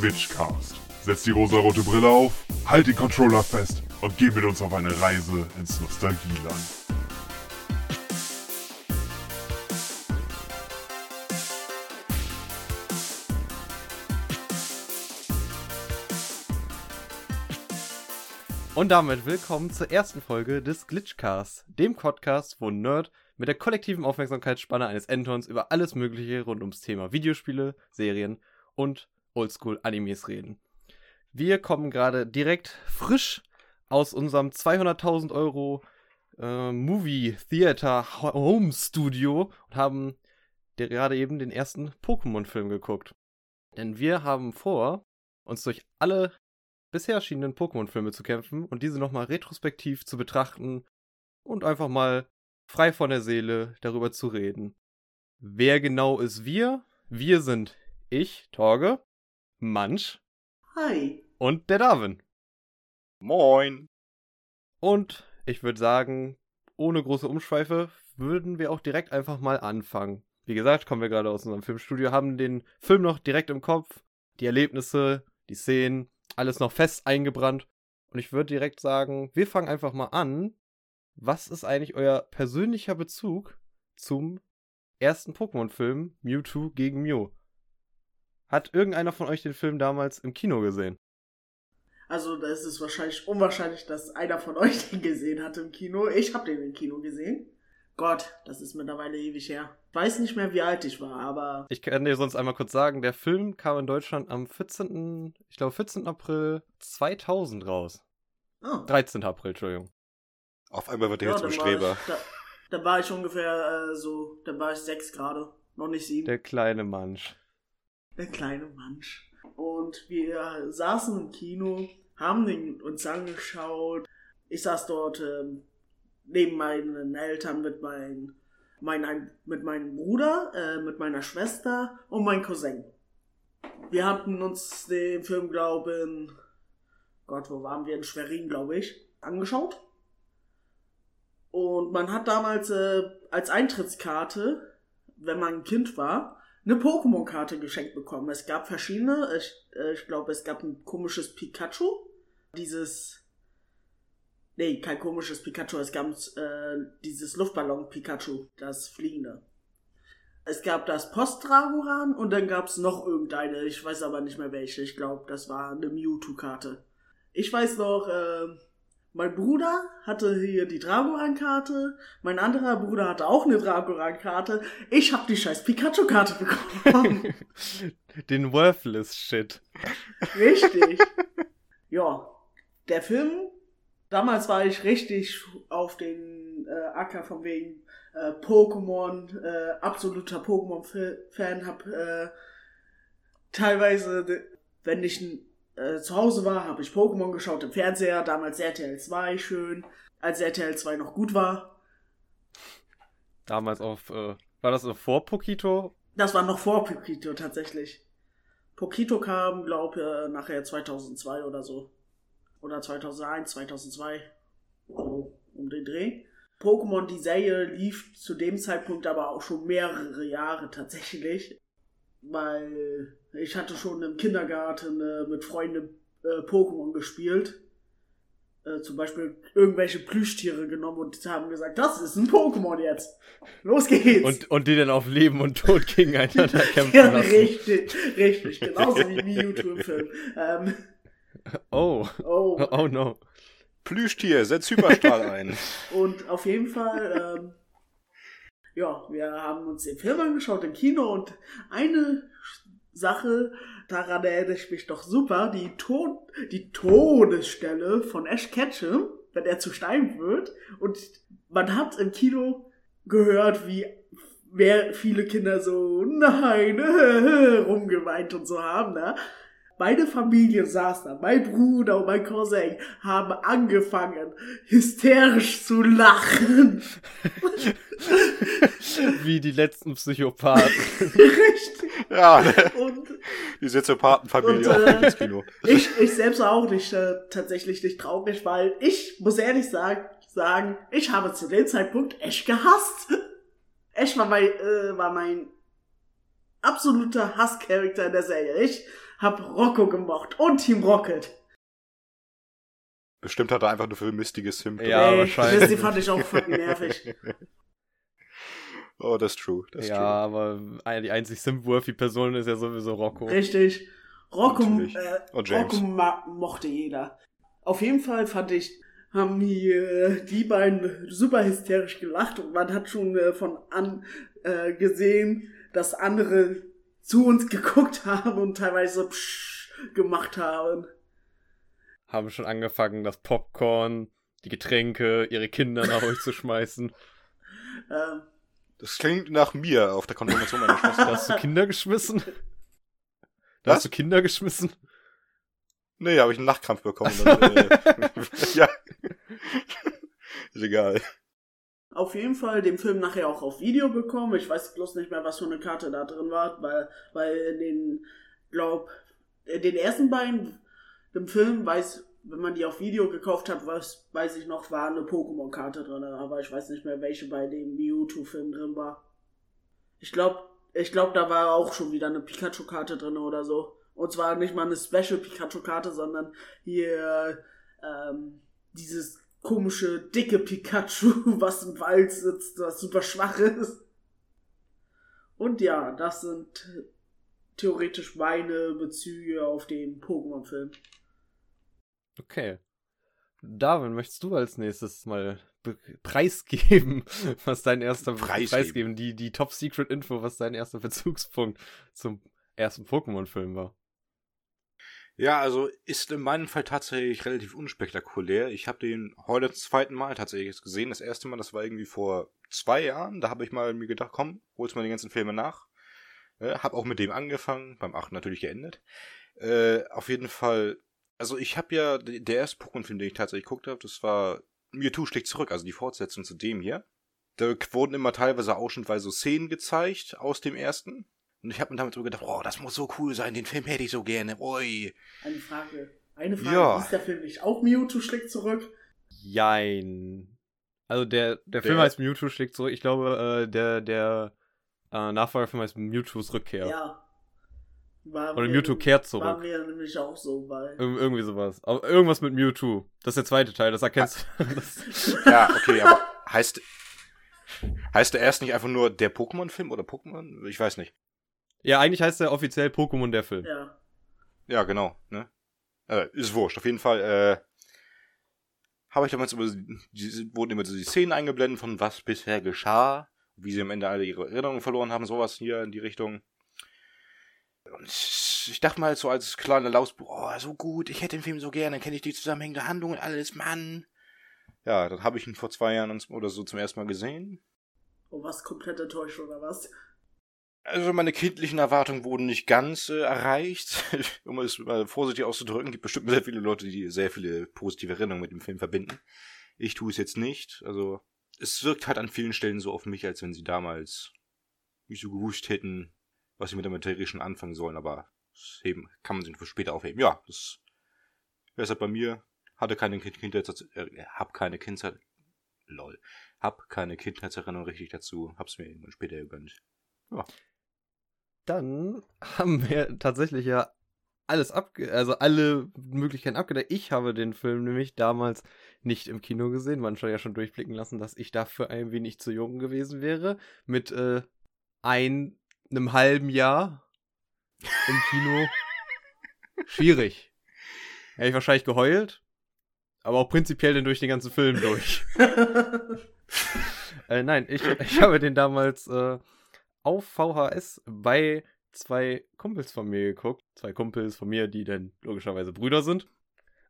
Glitchcast. Setz die rosarote Brille auf, halt den Controller fest und geh mit uns auf eine Reise ins Nostalgieland. Und damit willkommen zur ersten Folge des Glitchcasts, dem Podcast, wo Nerd mit der kollektiven Aufmerksamkeitsspanne eines Entons über alles Mögliche rund ums Thema Videospiele, Serien und Oldschool-Animes reden. Wir kommen gerade direkt frisch aus unserem 200.000 Euro äh, Movie Theater Home Studio und haben gerade eben den ersten Pokémon-Film geguckt. Denn wir haben vor, uns durch alle bisher erschienenen Pokémon-Filme zu kämpfen und diese nochmal retrospektiv zu betrachten und einfach mal frei von der Seele darüber zu reden. Wer genau ist wir? Wir sind ich, Torge, Mansch. Hi. Und der Darwin. Moin. Und ich würde sagen, ohne große Umschweife würden wir auch direkt einfach mal anfangen. Wie gesagt, kommen wir gerade aus unserem Filmstudio, haben den Film noch direkt im Kopf, die Erlebnisse, die Szenen, alles noch fest eingebrannt. Und ich würde direkt sagen, wir fangen einfach mal an. Was ist eigentlich euer persönlicher Bezug zum ersten Pokémon-Film Mewtwo gegen Mew? Hat irgendeiner von euch den Film damals im Kino gesehen? Also, da ist es wahrscheinlich unwahrscheinlich, dass einer von euch den gesehen hat im Kino. Ich habe den im Kino gesehen. Gott, das ist mittlerweile ewig her. Weiß nicht mehr, wie alt ich war, aber. Ich kann dir sonst einmal kurz sagen, der Film kam in Deutschland am 14. Ich glaube 14. April 2000 raus. Oh. 13. April, Entschuldigung. Auf einmal wird er Ja, jetzt zum Streber. ich- Da, da war ich ungefähr äh, so, da war ich sechs gerade. Noch nicht sieben. Der kleine Mansch. Der kleine Mensch. Und wir saßen im Kino, haben den uns angeschaut. Ich saß dort ähm, neben meinen Eltern mit, mein, mein, mit meinem Bruder, äh, mit meiner Schwester und meinem Cousin. Wir hatten uns den Film, glaube ich, Gott, wo waren wir? In Schwerin, glaube ich, angeschaut. Und man hat damals äh, als Eintrittskarte, wenn man ein Kind war, eine Pokémon-Karte geschenkt bekommen. Es gab verschiedene. Ich, äh, ich glaube, es gab ein komisches Pikachu. Dieses. Nee, kein komisches Pikachu. Es gab äh, dieses Luftballon-Pikachu, das fliegende. Es gab das Post-Dragoran und dann gab es noch irgendeine. Ich weiß aber nicht mehr welche. Ich glaube, das war eine Mewtwo-Karte. Ich weiß noch, äh, mein Bruder hatte hier die Dragoran-Karte. Mein anderer Bruder hatte auch eine Dragoran-Karte. Ich habe die scheiß Pikachu-Karte bekommen. Den Worthless Shit. Richtig. ja, der Film, damals war ich richtig auf den äh, Acker von wegen äh, Pokémon, äh, absoluter Pokémon-Fan, hab äh, teilweise, wenn ich äh, zu Hause war, habe ich Pokémon geschaut im Fernseher, damals RTL 2 schön, als RTL 2 noch gut war. Damals auf, äh, war das noch vor Pokito? Das war noch vor Pokito tatsächlich. Pokito kam, glaube ich, nachher 2002 oder so. Oder 2001, 2002. So, um den Dreh. Pokémon, die Serie lief zu dem Zeitpunkt aber auch schon mehrere Jahre tatsächlich. Weil ich hatte schon im Kindergarten äh, mit Freunden äh, Pokémon gespielt. Äh, zum Beispiel irgendwelche Plüschtiere genommen und haben gesagt, das ist ein Pokémon jetzt. Los geht's. Und, und die dann auf Leben und Tod gegeneinander kämpfen Ja, lassen. richtig, richtig. Genauso wie Mewtwo im Film. Ähm, Oh, oh, oh no. Plüschtier, setz Hyperstrahl ein. und auf jeden Fall, ähm, ja, wir haben uns den Film angeschaut im Kino und eine Sache, daran erinnere ich mich doch super, die, Tod die Todesstelle von Ash Ketchum, wenn er zu Stein wird und man hat im Kino gehört, wie wer viele Kinder so nein rumgeweint und so haben, ne? Meine Familie saß da, mein Bruder und mein Cousin haben angefangen, hysterisch zu lachen. Wie die letzten Psychopathen. Richtig. Ja, ne? Und die Soziopathenfamilie Und, auch äh, ins Kino. ich, ich selbst war auch nicht äh, tatsächlich nicht traurig, weil ich muss ehrlich sagen, sagen, ich habe zu dem Zeitpunkt Ash gehasst. Ash war mein, äh, war mein absoluter Hasscharakter in der Serie. Ich hab Rocco gemocht und Team Rocket. Bestimmt hat er einfach nur für Mistige Sim. Ja, Ey, wahrscheinlich. Misty fand ich auch fucking nervig. oh, das ist true. Das ist ja, true. aber die einzig sim-worthy Person ist ja sowieso Rocco. Richtig. Rocco, äh, Und James. Rocco mochte jeder. Auf jeden Fall fand ich, haben die, äh, die beiden super hysterisch gelacht und man hat schon äh, von an äh, gesehen, dass andere zu uns geguckt haben und teilweise so psch gemacht haben. Haben schon angefangen, das Popcorn, die Getränke, ihre Kinder nach euch zu schmeißen. Ähm, Das klingt nach mir auf der Konfirmation meiner Da Schwester. hast du Kinder geschmissen? Da Was? hast du Kinder geschmissen? Nee, habe ich einen Nachtkrampf bekommen. Dann, äh, ja. ist egal. Auf jeden Fall den Film nachher auch auf Video bekommen. Ich weiß bloß nicht mehr, was für eine Karte da drin war, weil, weil in den, glaub, in den ersten beiden im Film weiß, wenn man die auf Video gekauft hat, weiß, weiß ich noch, war eine Pokémon-Karte drin, aber ich weiß nicht mehr, welche bei dem Mewtwo-Film drin war. Ich glaube, ich glaube, da war auch schon wieder eine Pikachu-Karte drin oder so. Und zwar nicht mal eine Special Pikachu-Karte, sondern hier ähm, dieses komische, dicke Pikachu, was im Wald sitzt, was super schwach ist. Und ja, das sind theoretisch meine Bezüge auf den Pokémon-Film. Okay. Darwin, möchtest du als nächstes mal be- preisgeben, was dein erster Preisgeben. preisgeben, die, die Top-Secret-Info, was dein erster Bezugspunkt zum ersten Pokémon-Film war? Ja, also ist in meinem Fall tatsächlich relativ unspektakulär. Ich habe den heute zum zweiten Mal tatsächlich gesehen. Das erste Mal, das war irgendwie vor zwei Jahren. Da habe ich mal mir gedacht, komm, holst mal die ganzen Filme nach. Äh, hab auch mit dem angefangen, beim 8 natürlich geendet. Äh, auf jeden Fall, also ich habe ja, der erste Pokémon-Film, den ich tatsächlich geguckt habe, das war Mewtwo schlägt zurück, also die Fortsetzung zu dem hier. Da wurden immer teilweise ausschnittweise so Szenen gezeigt aus dem ersten. Und ich habe mir damit so gedacht, oh, das muss so cool sein, den Film hätte ich so gerne. Oi. Eine Frage. Eine Frage. Ja. Ist der Film nicht auch Mewtwo schlägt zurück? Jein. Also der, der Film Der- heißt Mewtwo schlägt zurück. Ich glaube, äh, der, der äh, Nachfolgerfilm heißt Mewtwo's Rückkehr. Ja. War Oder Mewtwo kehrt War zurück. mir nämlich auch so, weil. Ir irgendwie sowas. Aber irgendwas mit Mewtwo. Das ist der zweite Teil, das erkennst du. Das, Ja, okay, aber heißt, heißt der erst nicht einfach nur der Pokémon-Film oder Pokémon? Ich weiß nicht. Ja, eigentlich heißt der offiziell Pokémon der Film. Ja. Ja, genau, ne? Äh, ist wurscht. Auf jeden Fall, äh, habe ich damals über, die, wurden immer so die Szenen eingeblendet von was bisher geschah, wie sie am Ende alle ihre Erinnerungen verloren haben, sowas hier in die Richtung. Und ich dachte mal so als kleiner Lausbuch, oh, so gut, ich hätte den Film so gerne, kenne ich die zusammenhängende Handlung und alles, Mann. Ja, dann habe ich ihn vor zwei Jahren oder so zum ersten Mal gesehen. Und was komplett enttäuscht oder was? Also meine kindlichen Erwartungen wurden nicht ganz äh, erreicht. um es mal vorsichtig auszudrücken, gibt bestimmt sehr viele Leute, die sehr viele positive Erinnerungen mit dem Film verbinden. Ich tue es jetzt nicht. Also es wirkt halt an vielen Stellen so auf mich, als wenn sie damals nicht so gewusst hätten, was sie mit der Materie schon anfangen sollen. Aber das heben, kann man sich für später aufheben. Ja, das wäre es halt bei mir. Hatte keine kind Kindheit, äh, hab keine Kindheit, lol, hab keine Kindheitserinnerung richtig dazu. Hab's mir irgendwann später gegönnt. Dann haben wir tatsächlich ja alles abge... Also alle Möglichkeiten abgedeckt. Ich habe den Film nämlich damals nicht im Kino gesehen. Man schon ja schon durchblicken lassen, dass ich dafür ein wenig zu jung gewesen wäre. Mit äh, ein, einem halben Jahr im Kino. Schwierig. Hätte ich wahrscheinlich geheult. Aber auch prinzipiell dann durch den ganzen Film durch. Äh, nein, ich, ich habe den damals äh, auf VHS bei zwei Kumpels von mir geguckt. Zwei Kumpels von mir, die dann logischerweise Brüder sind.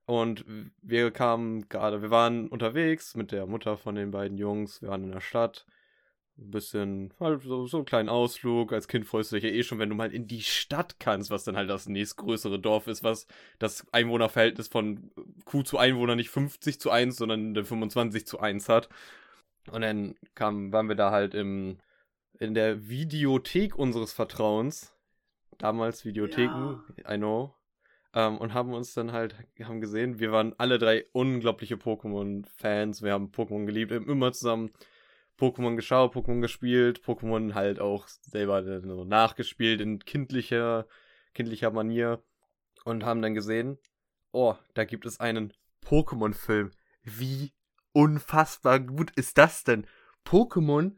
Und wir kamen gerade, wir waren unterwegs mit der Mutter von den beiden Jungs. Wir waren in der Stadt. Ein bisschen, halt so, so einen kleinen Ausflug. Als Kind freust du dich ja eh schon, wenn du mal in die Stadt kannst, was dann halt das nächstgrößere Dorf ist, was das Einwohnerverhältnis von Kuh zu Einwohner nicht 50 zu 1, sondern 25 zu 1 hat. Und dann kam, waren wir da halt im, in der Videothek unseres Vertrauens. Damals Videotheken, I know. Ähm, und haben uns dann halt, haben gesehen, wir waren alle drei unglaubliche Pokémon-Fans. Wir haben Pokémon geliebt, haben immer zusammen Pokémon geschaut, Pokémon gespielt, Pokémon halt auch selber so nachgespielt in kindlicher, kindlicher Manier. und haben dann gesehen, oh, da gibt es einen Pokémon-Film. Wie unfassbar gut ist das denn? Pokémon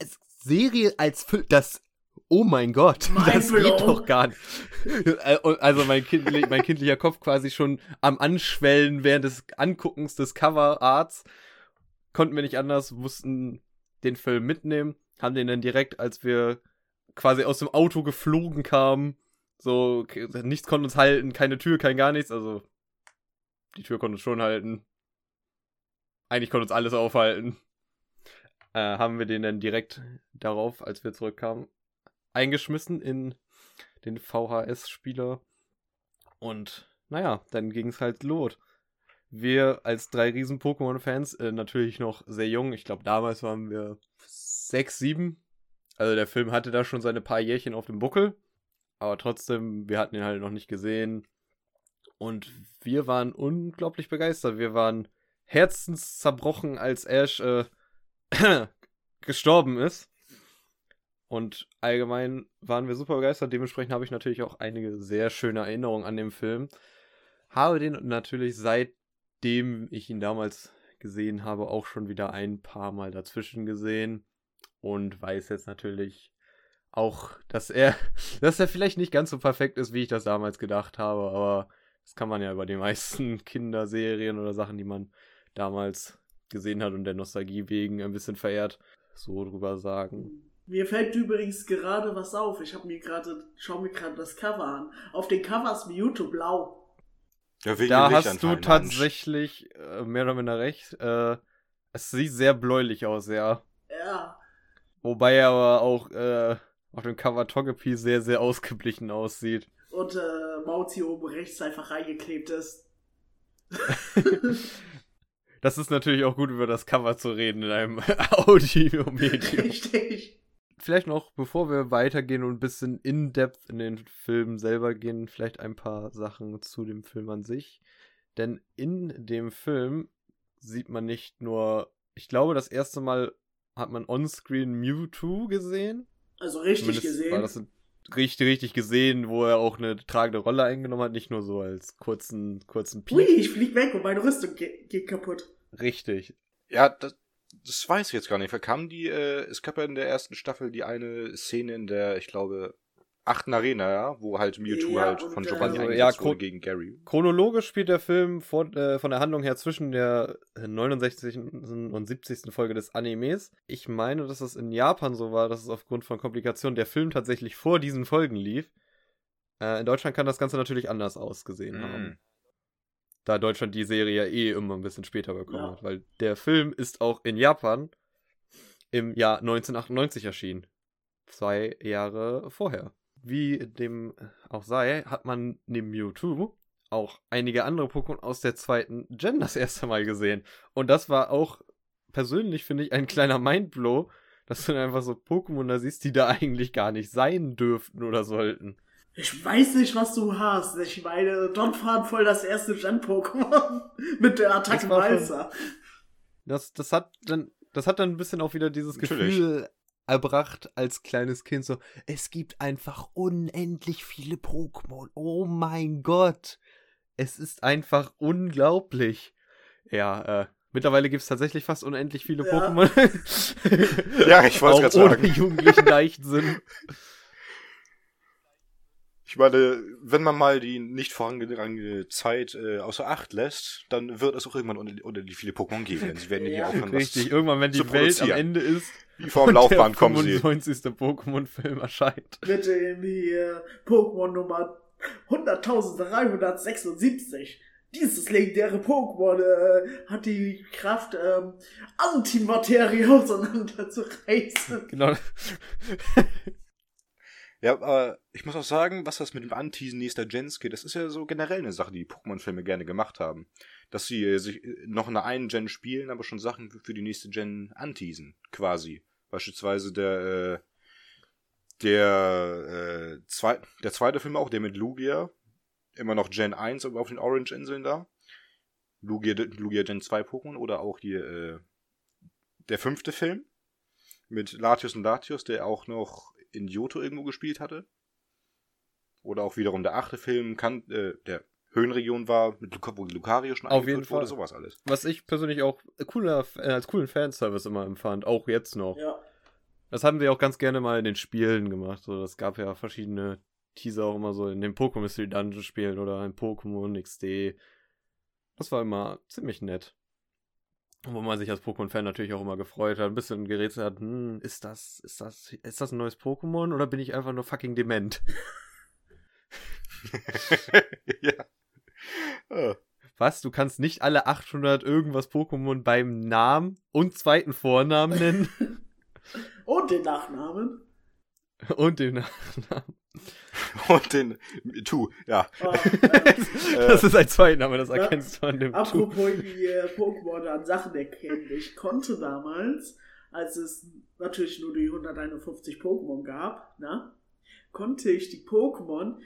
als Serie als Film, das Oh mein Gott, das geht doch gar nicht. Äh, also mein, kindlich, mein kindlicher Kopf quasi schon am Anschwellen während des Anguckens des Coverarts. Konnten wir nicht anders, mussten den Film mitnehmen, haben den dann direkt, als wir quasi aus dem Auto geflogen kamen, so, nichts konnte uns halten, keine Tür, kein gar nichts, also die Tür konnte uns schon halten. Eigentlich konnte uns alles aufhalten. Äh, haben wir den dann direkt darauf, als wir zurückkamen, eingeschmissen in den VHS-Spieler. Und naja, dann ging es halt los. Wir als drei riesen Pokémon-Fans, äh, natürlich noch sehr jung, ich glaube damals waren wir sechs, sieben. Also der Film hatte da schon seine paar Jährchen auf dem Buckel. Aber trotzdem, wir hatten ihn halt noch nicht gesehen. Und wir waren unglaublich begeistert. Wir waren herzenszerbrochen, als Ash äh, gestorben ist. Und allgemein waren wir super begeistert. Dementsprechend habe ich natürlich auch einige sehr schöne Erinnerungen an den Film. Habe den natürlich seitdem ich ihn damals gesehen habe, auch schon wieder ein paar Mal dazwischen gesehen. Und weiß jetzt natürlich auch, dass er, dass er vielleicht nicht ganz so perfekt ist, wie ich das damals gedacht habe. Aber das kann man ja über die meisten Kinderserien oder Sachen, die man damals gesehen hat und der Nostalgie wegen ein bisschen verehrt, so drüber sagen. Mir fällt übrigens gerade was auf. Ich habe mir gerade, schau mir gerade das Cover an. Auf den Cover ist Mewtwo blau. Ja, da hast du tatsächlich äh, mehr oder minder recht. Äh, es sieht sehr bläulich aus, ja. Ja. Wobei er aber auch äh, auf dem Cover Togepi sehr, sehr ausgeblichen aussieht. Und äh, Mauzi oben rechts einfach reingeklebt ist. das ist natürlich auch gut, über das Cover zu reden in einem Audio-Medium. Richtig vielleicht noch, bevor wir weitergehen und ein bisschen in-depth in den Film selber gehen, vielleicht ein paar Sachen zu dem Film an sich. Denn in dem Film sieht man nicht nur, ich glaube, das erste Mal hat man onscreen Mewtwo gesehen. Also richtig Zumindest gesehen. War das richtig, richtig gesehen, wo er auch eine tragende Rolle eingenommen hat, nicht nur so als kurzen, kurzen Piep. Ui, ich flieg weg und meine Rüstung geht, geht kaputt. Richtig. Ja, das, das weiß ich jetzt gar nicht. Verkam die, äh, es gab ja in der ersten Staffel die eine Szene in der, ich glaube, achten Arena, ja, wo halt Mewtwo ja, halt von Giovanni also, ja, wurde gegen Gary. Chronologisch spielt der Film vor, äh, von der Handlung her zwischen der 69. und 70. Folge des Animes. Ich meine, dass es in Japan so war, dass es aufgrund von Komplikationen der Film tatsächlich vor diesen Folgen lief. Äh, in Deutschland kann das Ganze natürlich anders ausgesehen mm. haben da Deutschland die Serie ja eh immer ein bisschen später bekommen ja. hat, weil der Film ist auch in Japan im Jahr 1998 erschienen. Zwei Jahre vorher. Wie dem auch sei, hat man neben Mewtwo auch einige andere Pokémon aus der zweiten Gen das erste Mal gesehen. Und das war auch persönlich, finde ich, ein kleiner Mindblow, dass du einfach so Pokémon da siehst, die da eigentlich gar nicht sein dürften oder sollten. Ich weiß nicht, was du hast. Ich meine, Donphan voll das erste Gen-Pokémon mit der Attacke Walzer. Das, das hat dann, das hat dann ein bisschen auch wieder dieses Natürlich. Gefühl erbracht als kleines Kind so, es gibt einfach unendlich viele Pokémon. Oh mein Gott. Es ist einfach unglaublich. Ja, äh, mittlerweile gibt es tatsächlich fast unendlich viele ja. Pokémon. ja, ich wollte es gerade sagen. Ohne jugendlichen Leichtsinn. Ich meine, wenn man mal die nicht vorangegangene Zeit äh, außer Acht lässt, dann wird es auch irgendwann unter, unter die viele Pokémon geben. Sie werden ja, nicht aufhören, Richtig, irgendwann, wenn die Welt am Ende ist. Wie vor dem Laufbahn kommen sie. Der 95. Pokémon-Film erscheint. Bitte in die äh, Pokémon Nummer 100.376. Dieses legendäre Pokémon äh, hat die Kraft, ähm, Antimaterie auseinanderzureißen. Genau. Ja, aber ich muss auch sagen, was das mit dem Anteasen nächster Gens geht, das ist ja so generell eine Sache, die Pokémon-Filme gerne gemacht haben. Dass sie äh, sich äh, noch in der einen Gen spielen, aber schon Sachen für die nächste Gen anteasen, quasi. Beispielsweise der, äh, der, äh, zwei, der zweite Film auch, der mit Lugia, immer noch Gen 1 auf den Orange-Inseln da. Lugia, Lugia Gen 2 Pokémon oder auch hier, äh, der fünfte Film mit Latios und Latios, der auch noch in Johto irgendwo gespielt hatte. Oder auch wiederum der achte Film, kann, äh, der Höhenregion war, mit Luca, wo Lucario schon Auf jeden wurde, Fall. sowas alles. Was ich persönlich auch cooler, äh, als coolen Fanservice immer empfand, auch jetzt noch. Ja. Das haben sie auch ganz gerne mal in den Spielen gemacht. So, das gab ja verschiedene Teaser auch immer so in den Pokémon Mystery Dungeon Spielen oder in Pokémon XD. Das war immer ziemlich nett. Wo man sich als Pokémon-Fan natürlich auch immer gefreut hat, ein bisschen gerätselt hat, hm, ist das, ist das, ist das ein neues Pokémon oder bin ich einfach nur fucking dement? ja. Ah. Was? Du kannst nicht alle 800 irgendwas Pokémon beim Namen und zweiten Vornamen nennen? Und den Nachnamen. und den Nachnamen. Und den Tu, ja. Oh, äh, das ist ein Zweitname, das Ja. erkennst du an dem apropos die äh, Pokémon an Sachen erkennen. Ich konnte damals, als es natürlich nur die 151 Pokémon gab, na, konnte ich die Pokémon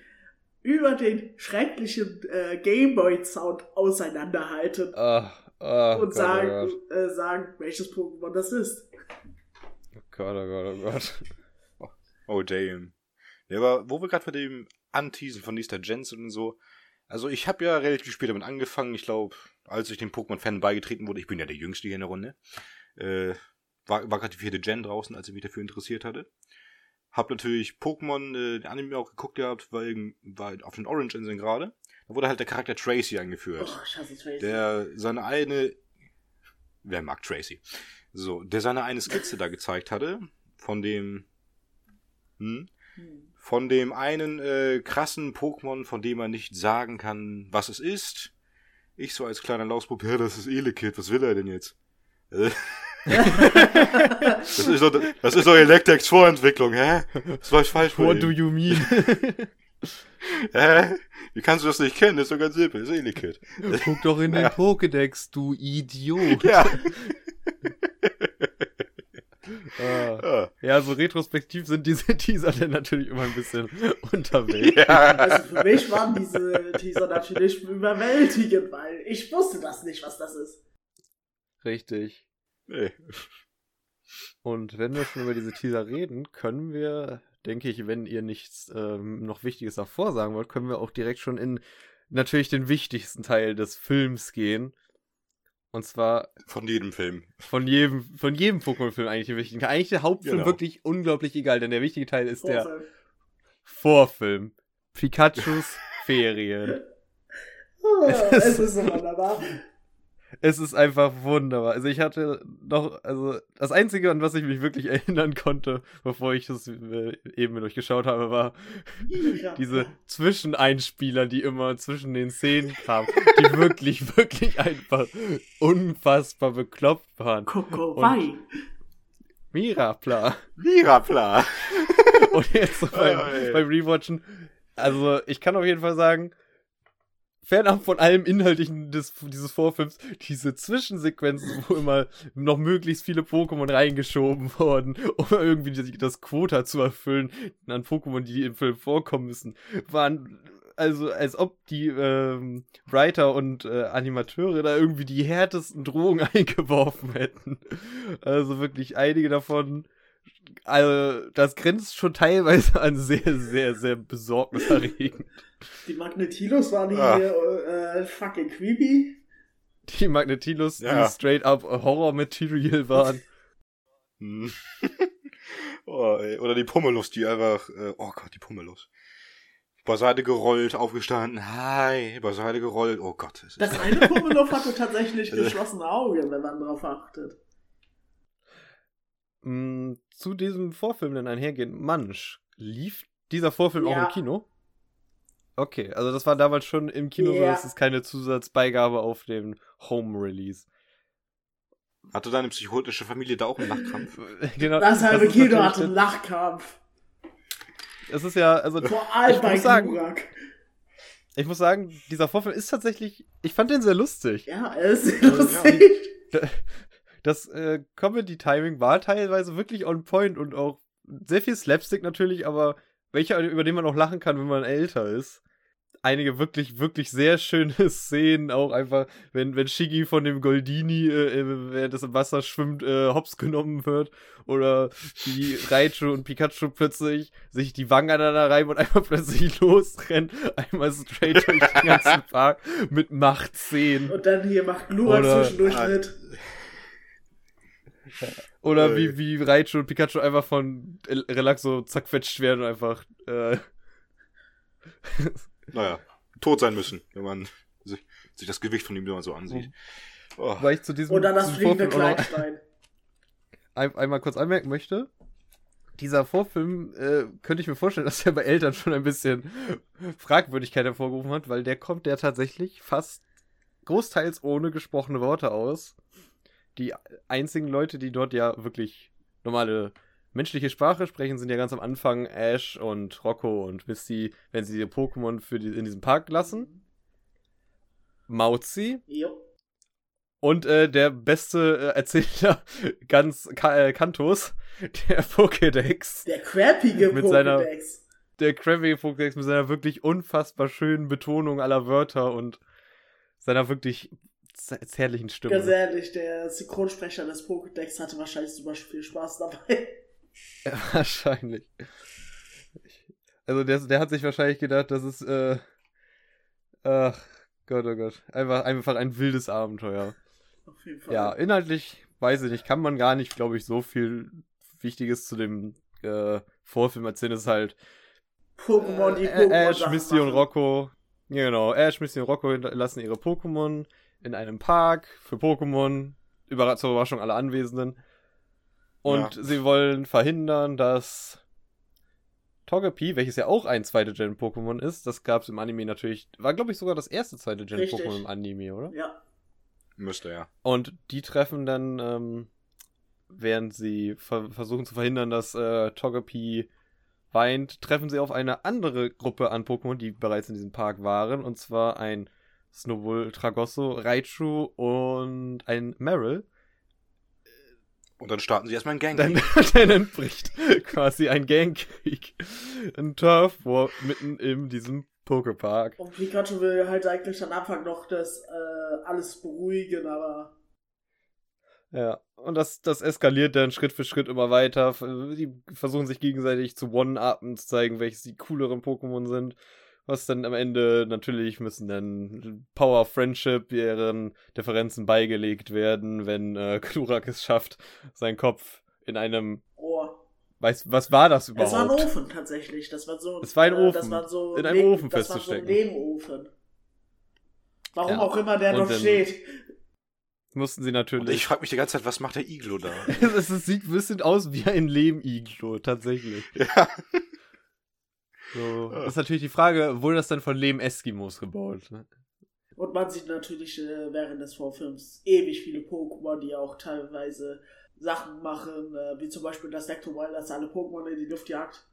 über den schrecklichen äh, Gameboy-Sound auseinanderhalten Ah, ah, und Gott, sagen, Oh äh, sagen, welches Pokémon das ist. Oh Gott, oh Gott, oh Gott. Oh, damn. Ja, aber wo wir gerade mit dem Anteasen von Easter Gens und so. Also, ich habe ja relativ spät damit angefangen. Ich glaube, als ich dem Pokémon-Fan beigetreten wurde, ich bin ja der Jüngste hier in der Runde, äh, war, war gerade die vierte Gen draußen, als ich mich dafür interessiert hatte. Hab natürlich Pokémon, äh, den Anime auch geguckt gehabt, irgend- war auf den Orange-Inseln gerade. Da wurde halt der Charakter Tracy eingeführt. Oh, hasse Tracy. der seine eine. Wer mag Tracy? So, der seine eine Skizze da gezeigt hatte, von dem. Hm? Von dem einen äh, krassen Pokémon, von dem man nicht sagen kann, was es ist. Ich so als kleiner Lausbub, ja, das ist Elekid, was will er denn jetzt? Äh, das ist doch, das ist doch Electex Vorentwicklung, hä? Was läuft falsch bei What do you mean? Hä? Wie kannst du das nicht kennen? Das ist doch ganz simpel, das ist Elekid. Guck doch in den Ja. Pokédex, du Idiot. Ja. Ah. Ja, so retrospektiv sind diese Teaser dann natürlich immer ein bisschen unterwegs. Ja. Also für mich waren diese Teaser natürlich überwältigend, weil ich wusste das nicht, was das ist. Richtig. Nee. Und wenn wir schon über diese Teaser reden, können wir, denke ich, wenn ihr nichts ähm, noch Wichtiges davor sagen wollt, können wir auch direkt schon in natürlich den wichtigsten Teil des Films gehen. Und zwar Von jedem Film. von jedem, von jedem Pokémon-Film eigentlich den wichtigen Teil. Eigentlich der Hauptfilm Genau. wirklich unglaublich egal, denn der wichtige Teil ist der Vorfall. Vorfilm. Pikachus Ferien. Oh, Es es ist so wunderbar. Es ist einfach wunderbar. Also ich hatte noch, also das Einzige, an was ich mich wirklich erinnern konnte, bevor ich das äh, eben durchgeschaut habe, war Ja. diese Zwischeneinspieler, die immer zwischen den Szenen kamen, die wirklich, wirklich einfach unfassbar bekloppt waren. Wei. Mirapla. Mirapla. Und jetzt so beim, Oh, beim Rewatchen, also ich kann auf jeden Fall sagen, fernab von allem Inhaltlichen des, dieses Vorfilms, diese Zwischensequenzen, wo immer noch möglichst viele Pokémon reingeschoben wurden, um irgendwie die- das Quota zu erfüllen an Pokémon, die im Film vorkommen müssen, waren also als ob die ähm, Writer und äh, Animateure da irgendwie die härtesten Drogen eingeworfen hätten. Also wirklich einige davon also, das grenzt schon teilweise an sehr, sehr, sehr besorgniserregend. Die Magnetilos waren Ah. hier äh, fucking creepy. Die Magnetilos, Ja. die straight up Horror-Material waren. Hm. oh, ey. Oder die Pummelus, die einfach, äh, oh Gott, die Pummelus. Beiseite gerollt, aufgestanden, hi, beiseite gerollt, oh Gott. es ist- Das eine Pummeluff hatte tatsächlich geschlossene Augen, wenn man drauf achtet. Mm, Zu diesem Vorfilm dann einhergehen, Mansch, lief dieser Vorfilm auch Ja. im Kino? Okay, also das war damals schon im Kino, so Ja. dass es keine Zusatzbeigabe auf dem Home-Release. Hatte deine psychotische Familie da auch einen Lachkrampf? genau, Das halbe Kino hatte einen Lachkampf. Es ist ja, also Vor allem Ich bei muss sagen- ich muss sagen, dieser Vorfilm ist tatsächlich, ich fand den sehr lustig. Ja, er ist ja, lustig. Das äh, Comedy-Timing war teilweise wirklich on point und auch sehr viel Slapstick natürlich, aber welcher, über den man auch lachen kann, wenn man älter ist. Einige wirklich, wirklich sehr schöne Szenen, auch einfach, wenn, wenn Shiggy von dem Goldini, äh, äh, während es im Wasser schwimmt, äh, hops genommen wird, oder wie Raichu und Pikachu plötzlich sich die Wangen aneinander reiben und einfach plötzlich losrennen, einmal straight durch den ganzen Park mit Macht 10. Und dann hier macht Oder- zwischendurch Ah. mit. Oder wie, wie Raichu und Pikachu einfach von El- Relaxo zerquetscht werden und einfach, äh, Naja, tot sein müssen, wenn man sich, sich das Gewicht von ihm immer so ansieht. Oh. weil ich zu diesem, Und dann das fliegende Kleinstein. ein, einmal kurz anmerken möchte, dieser Vorfilm äh, könnte ich mir vorstellen, dass er bei Eltern schon ein bisschen Fragwürdigkeit hervorgerufen hat, weil der kommt der tatsächlich fast großteils ohne gesprochene Worte aus. Die einzigen Leute, die dort ja wirklich normale menschliche Sprache sprechen, sind ja ganz am Anfang Ash und Rocco und Misty, wenn sie ihr Pokémon für die, in diesem Park lassen. Mauzi, Jo. und äh, der beste äh, Erzähler ganz Ka äh, Kantos, der Pokédex. Der crappige Mit seiner- Pokédex. Der Krabby Pokédex mit seiner wirklich unfassbar schönen Betonung aller Wörter und seiner wirklich zärtlichen Stimme. Ganz ehrlich, der Synchronsprecher des Pokédex hatte wahrscheinlich super viel Spaß dabei. Ja, wahrscheinlich. Also der, der hat sich wahrscheinlich gedacht, das ist, äh, ach Gott, oh Gott, einfach, einfach ein wildes Abenteuer. Auf jeden Fall. Ja, inhaltlich, weiß ich nicht, kann man gar nicht, glaube ich, so viel Wichtiges zu dem äh, Vorfilm erzählen. Es ist halt Pokémon, die Äh, Pokémon. Ash, Misty und. Rocco. Ja, genau. Ash, Misty und Rocco lassen ihre Pokémon in einem Park für Pokémon. Überra zur Überraschung aller Anwesenden. Und Ja. sie wollen verhindern, dass Togepi, welches ja auch ein zweite Gen-Pokémon ist, das gab es im Anime natürlich, war glaube ich sogar das erste zweite Gen-Pokémon im Anime, oder? Ja. Müsste ja. Und die treffen dann, ähm, während sie ver versuchen zu verhindern, dass äh, Togepi weint, treffen sie auf eine andere Gruppe an Pokémon, die bereits in diesem Park waren. Und zwar ein Snowball, Tragosso, Raichu und ein Meryl. Und dann starten sie erstmal einen Gang. Dann, dann entbricht quasi ein Gangkrieg. Ein Turf War mitten in diesem Pokepark. Und Pikachu will halt eigentlich am Anfang noch das äh, alles beruhigen, aber Ja, und das, das eskaliert dann Schritt für Schritt immer weiter. Die versuchen sich gegenseitig zu One-Upen, zu zeigen, welches die cooleren Pokémon sind. Was dann am Ende natürlich müssen dann Power of Friendship ihren Differenzen beigelegt werden, wenn äh, Klurak es schafft, seinen Kopf in einem. oh. Weiß, was war das Es war ein überhaupt? Ofen tatsächlich. Das war so. Es war ein äh, Ofen. Das war so In einem Ofen das war so ein festzustecken. Nebenofen. Warum Ja. auch immer der Und noch steht. Mussten sie Und natürlich. ich frage mich die ganze Zeit, was macht der Iglo da? es, es sieht ein bisschen aus wie ein Lehm-Iglo, tatsächlich. ja. So. Ist natürlich die Frage, wurde das dann von Lehm-Eskimos gebaut? Ne? Und man sieht natürlich äh, während des Vorfilms ewig viele Pokémon, die auch teilweise Sachen machen, äh, wie zum Beispiel das Electrowile, das alle Pokémon in die Luft jagt.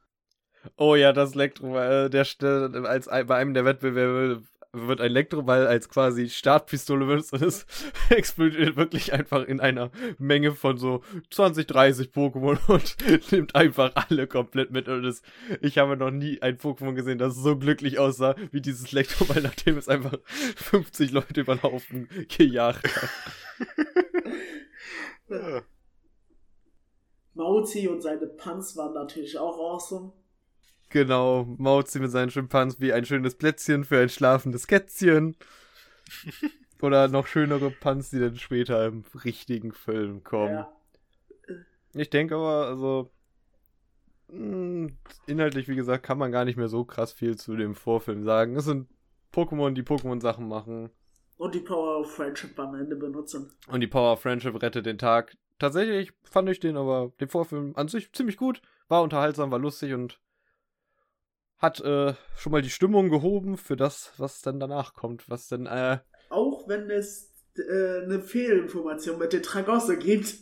Oh ja, das Elektro, äh, der St- als bei einem der Wettbewerbe wird ein Elektroball als quasi Startpistole benutzt und es explodiert wirklich einfach in einer Menge von so 20, 30 Pokémon und nimmt einfach alle komplett mit. Und es, ich habe noch nie ein Pokémon gesehen, das so glücklich aussah wie dieses Elektroball, nachdem es einfach 50 Leute über den Haufen gejagt hat. Ja. Mauzi und seine Punts waren natürlich auch awesome. Genau, Mauzi mit seinen Schimpansen wie ein schönes Plätzchen für ein schlafendes Kätzchen. Oder noch schönere Punts, die dann später im richtigen Film kommen. Ja. Ich denke aber, also. mh, Inhaltlich, wie gesagt, kann man gar nicht mehr so krass viel zu dem Vorfilm sagen. Es sind Pokémon, die Pokémon-Sachen machen. Und die Power of Friendship am Ende benutzen. Und die Power of Friendship rettet den Tag. Tatsächlich fand ich den aber, den Vorfilm an sich ziemlich gut. War unterhaltsam, war lustig und hat äh, schon mal die Stimmung gehoben für das, was dann danach kommt. Was dann, äh, Auch wenn es äh, eine Fehlinformation mit den Tragosse gibt.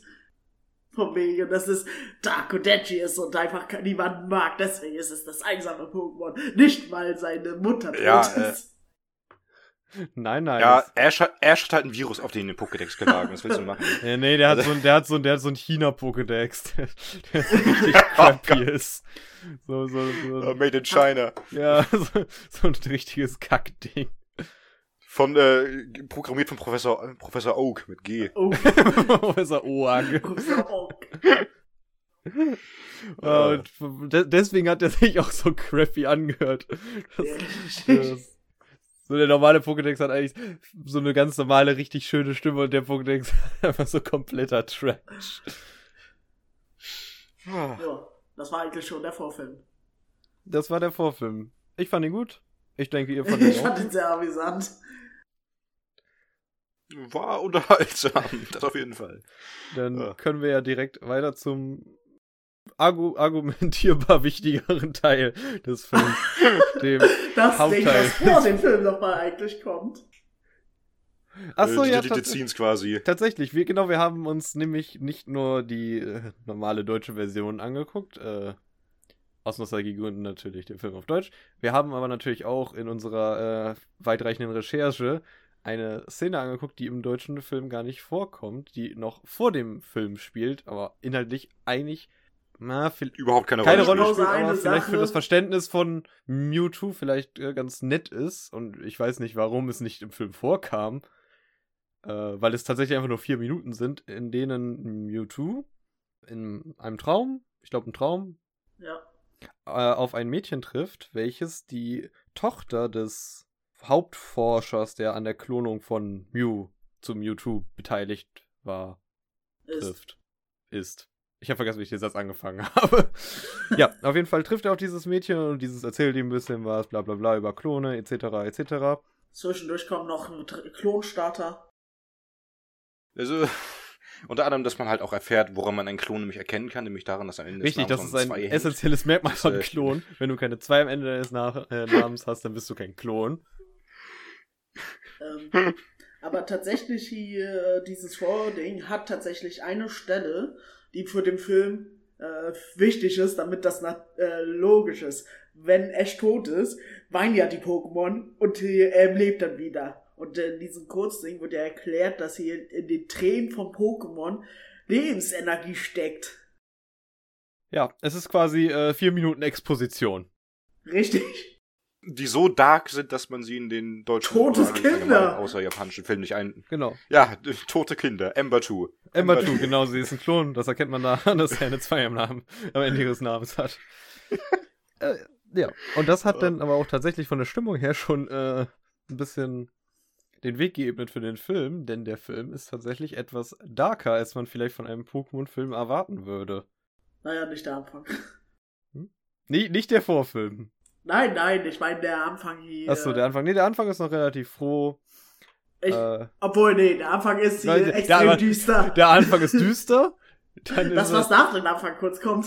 Von wegen, dass es Dark und Edgy ist und einfach niemanden mag. Deswegen ist es das einsame Pokémon. Nicht, weil seine Mutter tot Ja, äh, ist. Nein, nein. Ja, Ash hat, Ash hat halt ein Virus auf den den Pokédex geladen. Was willst du machen? Ja, nee, der hat so ein, der hat so ein, der hat so ein China-Pokédex, der, der so richtig crappy ist. So, so, Uh, so. made in China. Ja, so, so ein richtiges Kackding. Von, äh, programmiert von Professor, Professor Oak mit G. Oh, Professor Oag. Professor Oak. De deswegen hat er sich auch so crappy angehört. Das, das, so der normale Pokédex hat eigentlich so eine ganz normale, richtig schöne Stimme und der Pokédex hat einfach so kompletter Trash. Ah. Ja, das war eigentlich schon der Vorfilm. Das war der Vorfilm. Ich fand ihn gut. Ich denke, ihr Ich ihn fand auch. ihn sehr amüsant. War unterhaltsam, das auf jeden Fall. Dann Ja. können wir ja direkt weiter zum argu argumentierbar wichtigeren Teil des Films. dem Das Ding, Hauptteil. was vor dem Film nochmal eigentlich kommt. Achso, äh, ja, die, die Scenes quasi. tatsächlich. Wir, genau, wir haben uns nämlich nicht nur die äh, normale deutsche Version angeguckt, äh, aus Nostalgiegründen natürlich den Film auf Deutsch. Wir haben aber natürlich auch in unserer äh, weitreichenden Recherche eine Szene angeguckt, die im deutschen Film gar nicht vorkommt, die noch vor dem Film spielt, aber inhaltlich eigentlich na, viel, Überhaupt keine, keine Rolle Rolle spielt. aber vielleicht für das Verständnis von Mewtwo vielleicht äh, ganz nett ist. Und ich weiß nicht, warum es nicht im Film vorkam. Äh, weil es tatsächlich einfach nur vier Minuten sind, in denen Mewtwo in einem Traum, ich glaube ein Traum, Ja. äh, auf ein Mädchen trifft, welches die Tochter des Hauptforschers, der an der Klonung von Mew zu Mewtwo beteiligt war, Ist. trifft. Ist. Ich habe vergessen, wie ich den Satz angefangen habe. ja, auf jeden Fall trifft er auf dieses Mädchen und dieses erzählt ihm ein bisschen was, bla bla bla, über Klone, etc., etc. Zwischendurch kommt noch ein Klonstarter. Also, unter anderem, dass man halt auch erfährt, woran man einen Klon nämlich erkennen kann, nämlich daran, dass am Ende des Richtig, das Namens ist ein zwei hängt. essentielles Merkmal Das, von Klon. Wenn du keine zwei am Ende deines Nach äh, Namens hast, dann bist du kein Klon. Ähm, aber tatsächlich hier, äh, dieses Vording hat tatsächlich eine Stelle, die für den Film äh, wichtig ist, damit das na äh, logisch ist. Wenn Ash tot ist, weinen ja die Pokémon und äh, er lebt dann wieder. Und in diesem Kurzding wird ja erklärt, dass hier in den Tränen von Pokémon Lebensenergie steckt. Ja, es ist quasi äh, vier Minuten Exposition. Richtig? Die so dark sind, dass man sie in den deutschen Totes Kinder. außer japanischen Filmen nicht ein... Genau. Ja, tote Kinder, Ember 2. Ember 2, genau, sie ist ein Klon. Das erkennt man daran, dass er eine 2 am Namen, am Ende ihres Namens hat. äh, ja, und das hat dann aber auch tatsächlich von der Stimmung her schon äh, ein bisschen den Weg geebnet für den Film, denn der Film ist tatsächlich etwas darker, als man vielleicht von einem Pokémon-Film erwarten würde. Naja, nicht der Anfang. Nee, nicht der Vorfilm. Nein, nein, ich meine der Anfang hier. Achso, der Anfang. Nee, der Anfang ist noch relativ froh. Ich, Äh, obwohl, nee, der Anfang ist hier der- extrem der- düster. der Anfang ist düster. Dann das, ist was nach dem Anfang kurz kommt.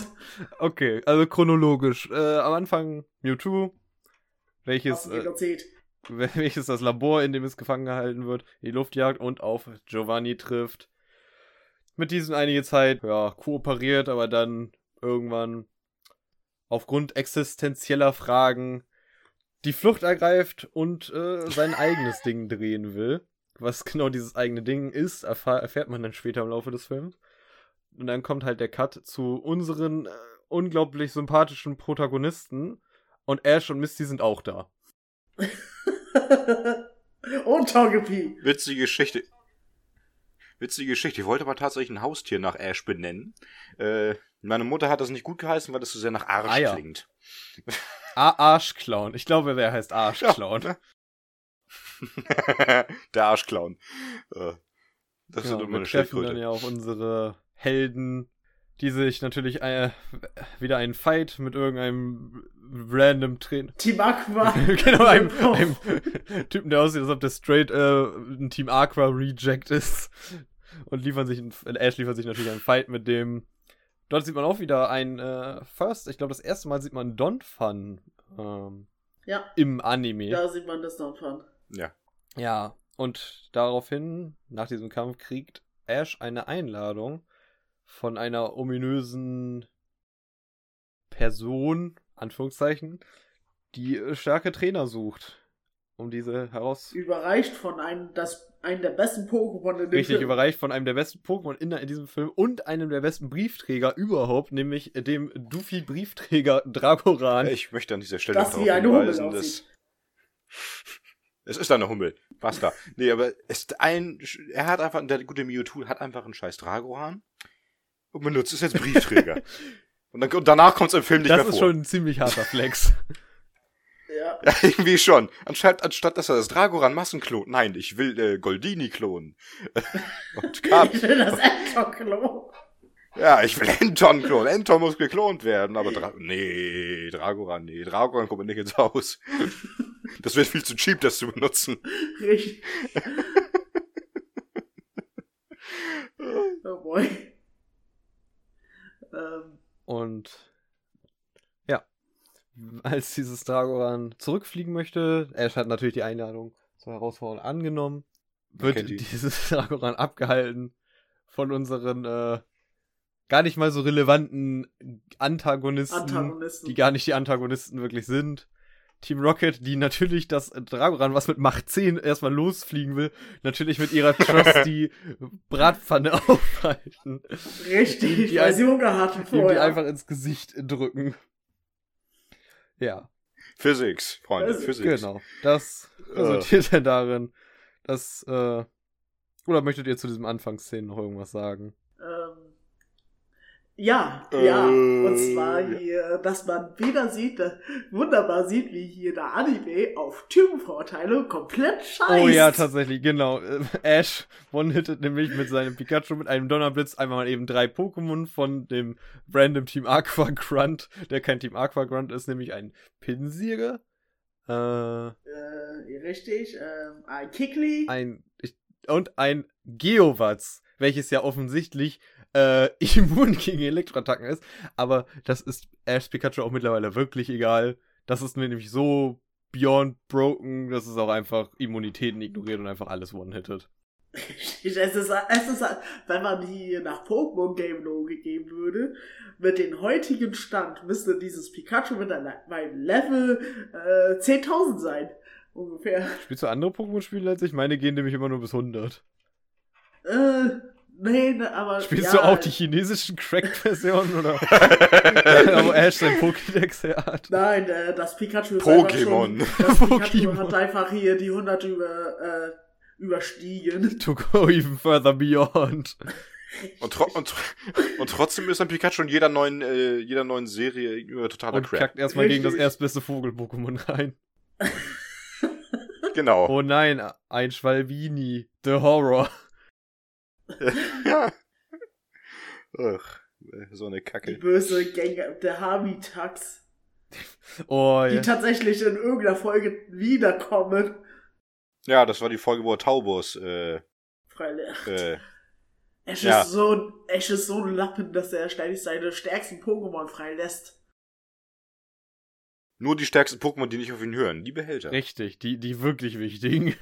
Okay, also chronologisch. Äh, am Anfang Mewtwo, welches, äh, welches das Labor, in dem es gefangen gehalten wird, die Luftjagd und auf Giovanni trifft. Mit diesem einige Zeit, ja, kooperiert, aber dann irgendwann aufgrund existenzieller Fragen die Flucht ergreift und äh, sein eigenes Ding drehen will. Was genau dieses eigene Ding ist, erfahr erfährt man dann später im Laufe des Films. Und dann kommt halt der Cut zu unseren äh, unglaublich sympathischen Protagonisten. Und Ash und Misty sind auch da. und Togepi. Witzige Geschichte. Witzige Geschichte. Ich wollte mal tatsächlich ein Haustier nach Ash benennen. Äh, meine Mutter hat das nicht gut geheißen, weil das so sehr nach Arsch Ah, ja. klingt. Ah, Arschclown. Ich glaube, der heißt Arschclown. Ja. Der Arschclown. Äh, das Ja, sind immer wir eine treffen dann ja auf unsere Helden, die sich natürlich äh, wieder einen Fight mit irgendeinem random Trainer. Team Aqua. genau, einem, einem Typen, der aussieht, als ob der straight äh, ein Team Aqua Reject ist. Und liefern sich, ein, äh, Ash liefert sich natürlich einen Fight mit dem. Dort sieht man auch wieder ein äh, First, ich glaube, das erste Mal sieht man Don Fun ähm, Ja, im Anime. da sieht man das noch von. Ja. Ja, und daraufhin, nach diesem Kampf, kriegt Ash eine Einladung von einer ominösen Person, Anführungszeichen, die starke Trainer sucht. um diese heraus. Überreicht von einem, das, einem der besten Pokémon in dem Richtig Film. überreicht von einem der besten Pokémon in, in diesem Film und einem der besten Briefträger überhaupt, nämlich dem Duffy-Briefträger Dragoran. Ich möchte an dieser Stelle Dass darauf hinweisen, aussieht. Es ist eine Hummel. Basta. Nee, aber es ist ein, er hat einfach, der gute Mewtwo hat einfach einen scheiß Dragoran und benutzt es als Briefträger. und, dann, und danach kommt es im Film nicht Das mehr ist vor. schon ein ziemlich harter Flex. Ja. Ja, irgendwie schon. Anstatt, anstatt dass er das Dragoran Massen klont. Nein, ich will äh, Goldini klonen. und Cap Ich will das Enton-Klo. Ja, ich will Enton klonen. Enton muss geklont werden, aber Dra nee, Dragoran, nee, Dragoran kommt mir nicht ins Haus. Das wird viel zu cheap, das zu benutzen. Richtig. oh boy. Ähm, Und ja, als dieses Dragoran zurückfliegen möchte, Ash hat natürlich die Einladung zur Herausforderung angenommen, wird die. dieses Dragoran abgehalten von unseren äh, gar nicht mal so relevanten Antagonisten, Antagonisten. die gar nicht die Antagonisten wirklich sind. Team Rocket, die natürlich das Dragoran, was mit Macht 10 erstmal losfliegen will, natürlich mit ihrer Trusty Bratpfanne aufhalten. Richtig, die weil ein- sie Hunger hatten Ihm die vorher. einfach ins Gesicht drücken. Ja, Physics, Freunde, Also, Physics. genau. Das Äh. resultiert dann darin, dass, äh, oder möchtet ihr zu diesem Anfangsszenen noch irgendwas sagen? Ähm, ja, ja. Äh, Und zwar hier, dass man wieder sieht, äh, wunderbar sieht, wie hier der Anime auf Typenvorteile komplett scheißt. Oh ja, tatsächlich, genau. Äh, Ash one-hittet nämlich mit seinem Pikachu mit einem Donnerblitz einmal mal eben drei Pokémon von dem random Team Aqua Grunt, der kein Team Aqua Grunt ist, nämlich ein Pinsire, äh, Äh, richtig, ähm, ein Kickly. ein ich, und ein Geowatz, welches ja offensichtlich äh, immun gegen Elektroattacken ist. Aber das ist Ash Pikachu auch mittlerweile wirklich egal. Das ist mir nämlich so beyond broken, dass es auch einfach Immunitäten ignoriert und einfach alles one-hittet. Ich, es, ist, es ist, wenn man hier nach Pokémon Game Logik gehen würde, mit dem heutigen Stand müsste dieses Pikachu mit einem einem Level äh, 10.000 sein. Ungefähr. Spielst du andere Pokémon-Spiele als ich? Meine gehen nämlich immer nur bis 100. Äh, nee, ne, aber. Spielst ja, du auch die chinesischen Cracked-Versionen oder wo Ash sein Pokédex her hat? Nein, äh, das Pikachu ist Pokémon. einfach schon, Das Pikachu hat einfach hier die 100 über, äh, überstiegen. To go even further beyond. Und, tro und, und trotzdem ist ein Pikachu in jeder neuen, äh, jeder neuen Serie irgendwie totaler Und Crap. kackt erstmal gegen das Richtig. erstbeste Vogel-Pokémon rein. Genau. Oh nein, ein Schwalbini. The Horror. Ja. Ach, so eine Die Kacke. böse Gänge der Habitax, Oh, die ja. tatsächlich in irgendeiner Folge wiederkommen. Ja, das war die Folge, wo er Taubos, äh, Freilich. äh, Ash Ja. ist so ein, Ash ist so ein Lappen, dass er ständig seine stärksten Pokémon freilässt. nur die stärksten Pokémon, die nicht auf ihn hören, die behält er. Richtig, die, die wirklich wichtigen.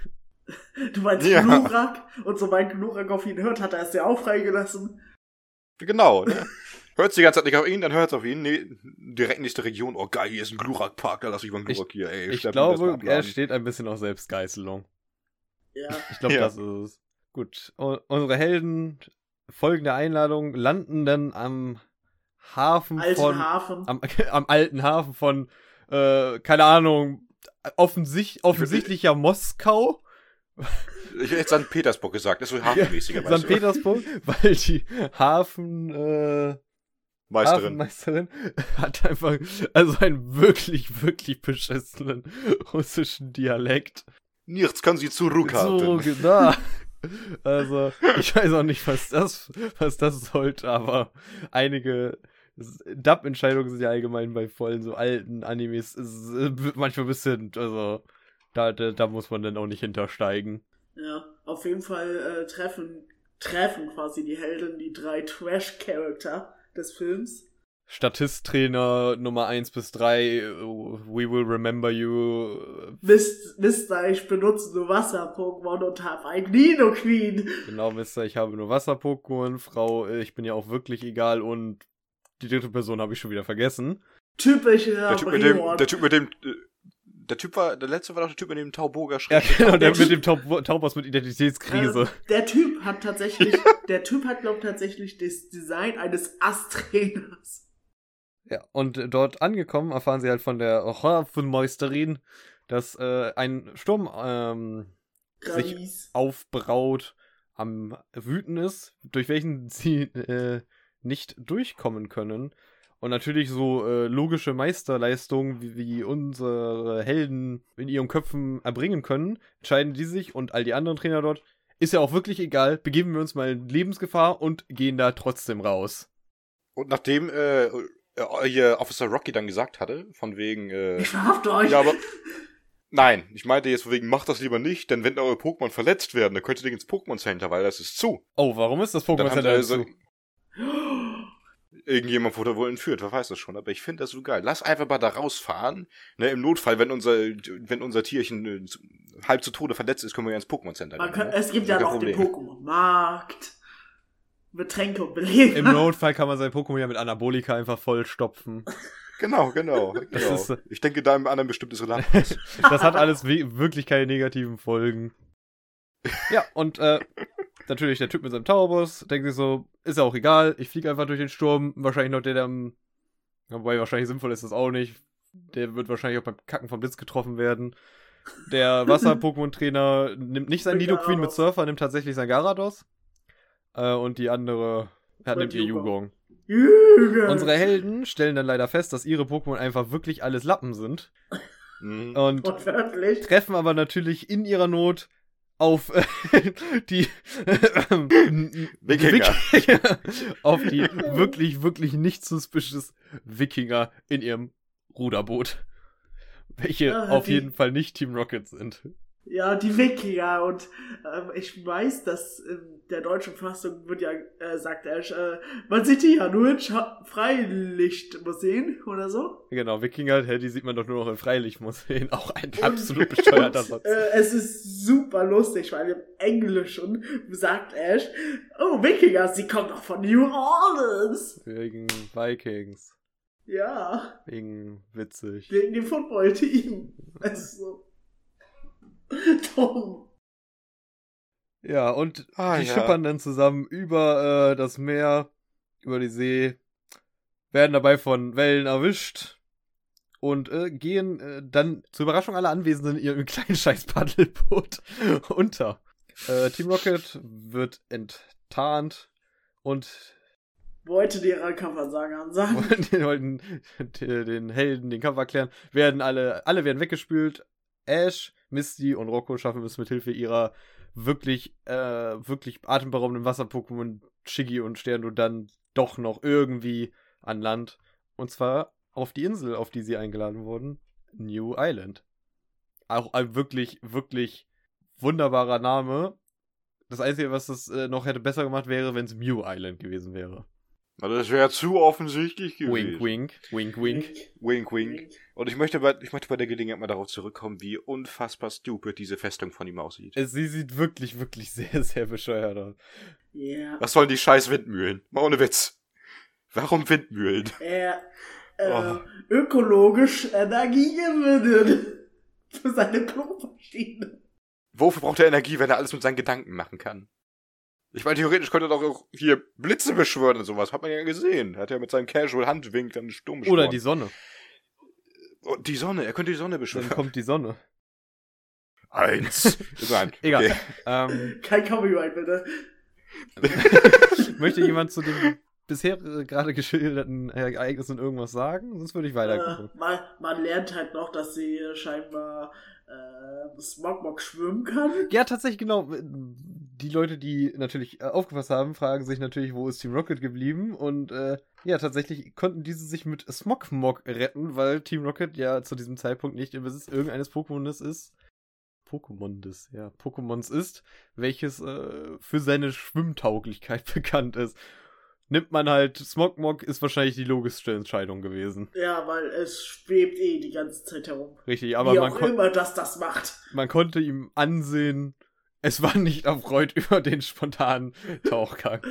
Du meinst Ja. Glurak? Und sobald Glurak auf ihn hört, hat er es ja auch freigelassen. Genau, ne? Hört die ganze Zeit nicht auf ihn, dann hört es auf ihn. Nee, direkt nächste Region. Oh geil, hier ist ein Glurak-Park, da lass ich mal einen Ich- Glurak hier, ey. Ich glaube, er steht ein bisschen auf Selbstgeißelung. Ja. Ich glaube, Ja. das ist es. Gut. U unsere Helden folgen der Einladung, landen dann am Hafen Alten von. Hafen. Am, am alten Hafen von, äh, keine Ahnung, offensicht, offensichtlicher Moskau. Ich hätte St. Petersburg gesagt, das ist so hafenmäßiger, weißt St. Petersburg, weil die Hafen, äh, Meisterin. Hafenmeisterin hat einfach, also einen wirklich, wirklich beschissenen russischen Dialekt. Nichts kann sie zurückhalten. So, genau. Also, ich weiß auch nicht, was das, was das sollte, aber einige Dub-Entscheidungen sind ja allgemein bei vollen so alten Animes äh, manchmal ein bisschen, also, da, da, da muss man dann auch nicht hintersteigen. Ja, auf jeden Fall äh, treffen, treffen quasi die Helden die drei Trash-Charakter des Films. Statisttrainer Nummer 1 bis 3, äh, We Will Remember You, Wisst, wisst ihr, ich benutze nur Wasser-Pokémon und habe ein Nino Queen. genau, Mister, ich habe nur Wasser-Pokémon, Frau, äh, ich bin ja auch wirklich egal und die dritte Person habe ich schon wieder vergessen. Typischer Der Typ mit dem, der Typ mit dem, der Typ war, der letzte war doch der Typ mit dem Tauboga Ja, Schritt. genau, der mit dem Taub Taubos mit Identitätskrise. Äh, der Typ hat tatsächlich, der Typ hat, glaub tatsächlich das Design eines Ast-Trainers. Ja, und dort angekommen erfahren sie halt von der Hafenmeisterin, dass äh, ein Sturm ähm, Sich- aufbraut, am Wüten ist, durch welchen sie äh, nicht durchkommen können. Und natürlich so äh, logische Meisterleistungen, wie, wie unsere Helden in ihren Köpfen erbringen können, entscheiden die sich und all die anderen Trainer dort. Ist ja auch wirklich egal, begeben wir uns mal in Lebensgefahr und gehen da trotzdem raus. Und nachdem äh, äh, hier Officer Rocky dann gesagt hatte, von wegen, äh, Ich verhafte euch. ja, aber nein, ich meinte jetzt von wegen, macht das lieber nicht, denn wenn eure Pokémon verletzt werden, dann könnt ihr nicht ins Pokémon Center, weil das ist zu. Oh, warum ist das Pokémon Center zu? Irgendjemand wurde wohl entführt, wer weiß das schon, aber ich finde das so geil. Lass einfach mal da rausfahren, ne, im Notfall, wenn unser, wenn unser Tierchen äh, halb zu Tode verletzt ist, können wir ja ins Pokémon Center Man gehen, kann, ne? es gibt ja noch den Problem. Pokémon-Markt. Betränke und Belege. Im Notfall kann man sein Pokémon ja mit Anabolika einfach vollstopfen. Genau, genau. Das genau. ist, äh, ich denke da im anderen bestimmtes Land. Das hat alles wirklich keine negativen Folgen. Ja, und äh, natürlich der Typ mit seinem Taubus denkt sich so, ist ja auch egal, ich fliege einfach durch den Sturm. Wahrscheinlich noch der, der am. Wobei wahrscheinlich sinnvoll ist das auch nicht. Der wird wahrscheinlich auch beim Kacken vom Blitz getroffen werden. Der Wasser-Pokémon-Trainer nimmt nicht sein Nidoqueen mit. Surfer, nimmt tatsächlich sein Garados. Äh, und die andere Und nimmt ihr Yugong. Unsere Helden stellen dann leider fest, dass ihre Pokémon einfach wirklich alles Lappen sind. Und treffen aber natürlich in ihrer Not auf äh, die Wikinger. Wikinger. auf die wirklich, wirklich nicht suspicious Wikinger in ihrem Ruderboot. Welche Ah, auf jeden Fall nicht Team Rocket sind. Ja, die Wikinger. Und ähm, ich weiß, dass in der deutschen Fassung wird ja, äh, sagt er, äh, man sieht die ja nur in Scha Freilichtmuseen oder so. Genau, Wikinger, hä, die sieht man doch nur noch in Freilichtmuseen. Auch ein absolut bescheuerter und, Satz. äh, Es ist super lustig, weil im Englischen sagt Ash, oh, Wikinger, sie kommen doch von New Orleans. Wegen Vikings. Ja, Wegen witzig. wegen dem Football-Team. Es ist so dumm. Ja, und Ah, die ja. schippern dann zusammen über äh, das Meer, über die See, werden dabei von Wellen erwischt und äh, gehen äh, dann zur Überraschung aller Anwesenden in ihrem kleinen scheiß Paddelboot unter. Äh, Team Rocket wird enttarnt und Wollte die ihrer Coversager sagen. die wollten den Helden den Kampf erklären, werden alle, alle werden weggespült. Ash, Misty und Rocco schaffen es mit Hilfe ihrer wirklich, äh, wirklich atemberaubenden Wasser-Pokémon Shiggy und Stern dann doch noch irgendwie an Land. Und zwar auf die Insel, auf die sie eingeladen wurden. New Island. Auch ein wirklich, wirklich wunderbarer Name. Das Einzige, was das äh, noch hätte besser gemacht, wäre, wenn es Mew Island gewesen wäre. Also das wäre zu offensichtlich gewesen. Wink, wink, wink, wink. Wink, wink. Und ich möchte, bei, ich möchte bei der Gelegenheit mal darauf zurückkommen, wie unfassbar stupid diese Festung von ihm aussieht. Sie sieht wirklich, wirklich sehr, sehr bescheuert aus. Ja. Was sollen die scheiß Windmühlen? Mal ohne Witz. Warum Windmühlen? Er äh, Oh. ökologisch Energie gewinnen. Für seine Klomaschine. Wofür braucht er Energie, wenn er alles mit seinen Gedanken machen kann? Ich meine, theoretisch könnte er doch auch hier Blitze beschwören und sowas. Hat man ja gesehen. Hat er mit seinem Casual Handwink dann Sturm beschworen. Oder die Sonne. Und die Sonne. Er könnte die Sonne Dann beschwören. kommt die Sonne. Eins. Nein. Egal. Okay. Ähm, Kein Copyright, bitte. möchte jemand zu dem bisher äh, gerade geschilderten Ereignissen irgendwas sagen? Sonst würde ich weitergucken. Äh, man, man lernt halt noch, dass sie scheinbar äh, Smogmog schwimmen kann. Ja, tatsächlich, genau. Die Leute, die natürlich äh, aufgepasst haben, fragen sich natürlich, wo ist Team Rocket geblieben? Und äh, ja, tatsächlich konnten diese sich mit Smogmog retten, weil Team Rocket ja zu diesem Zeitpunkt nicht im Besitz irgendeines Pokémones ist. Pokémondes, ja, Pokémons ist, welches äh, für seine Schwimmtauglichkeit bekannt ist. Nimmt man halt, Smogmog ist wahrscheinlich die logischste Entscheidung gewesen. Ja, weil es schwebt eh die ganze Zeit herum. Richtig, aber Wie man, auch immer das das macht. man konnte ihm ansehen, es war nicht erfreut über den spontanen Tauchgang.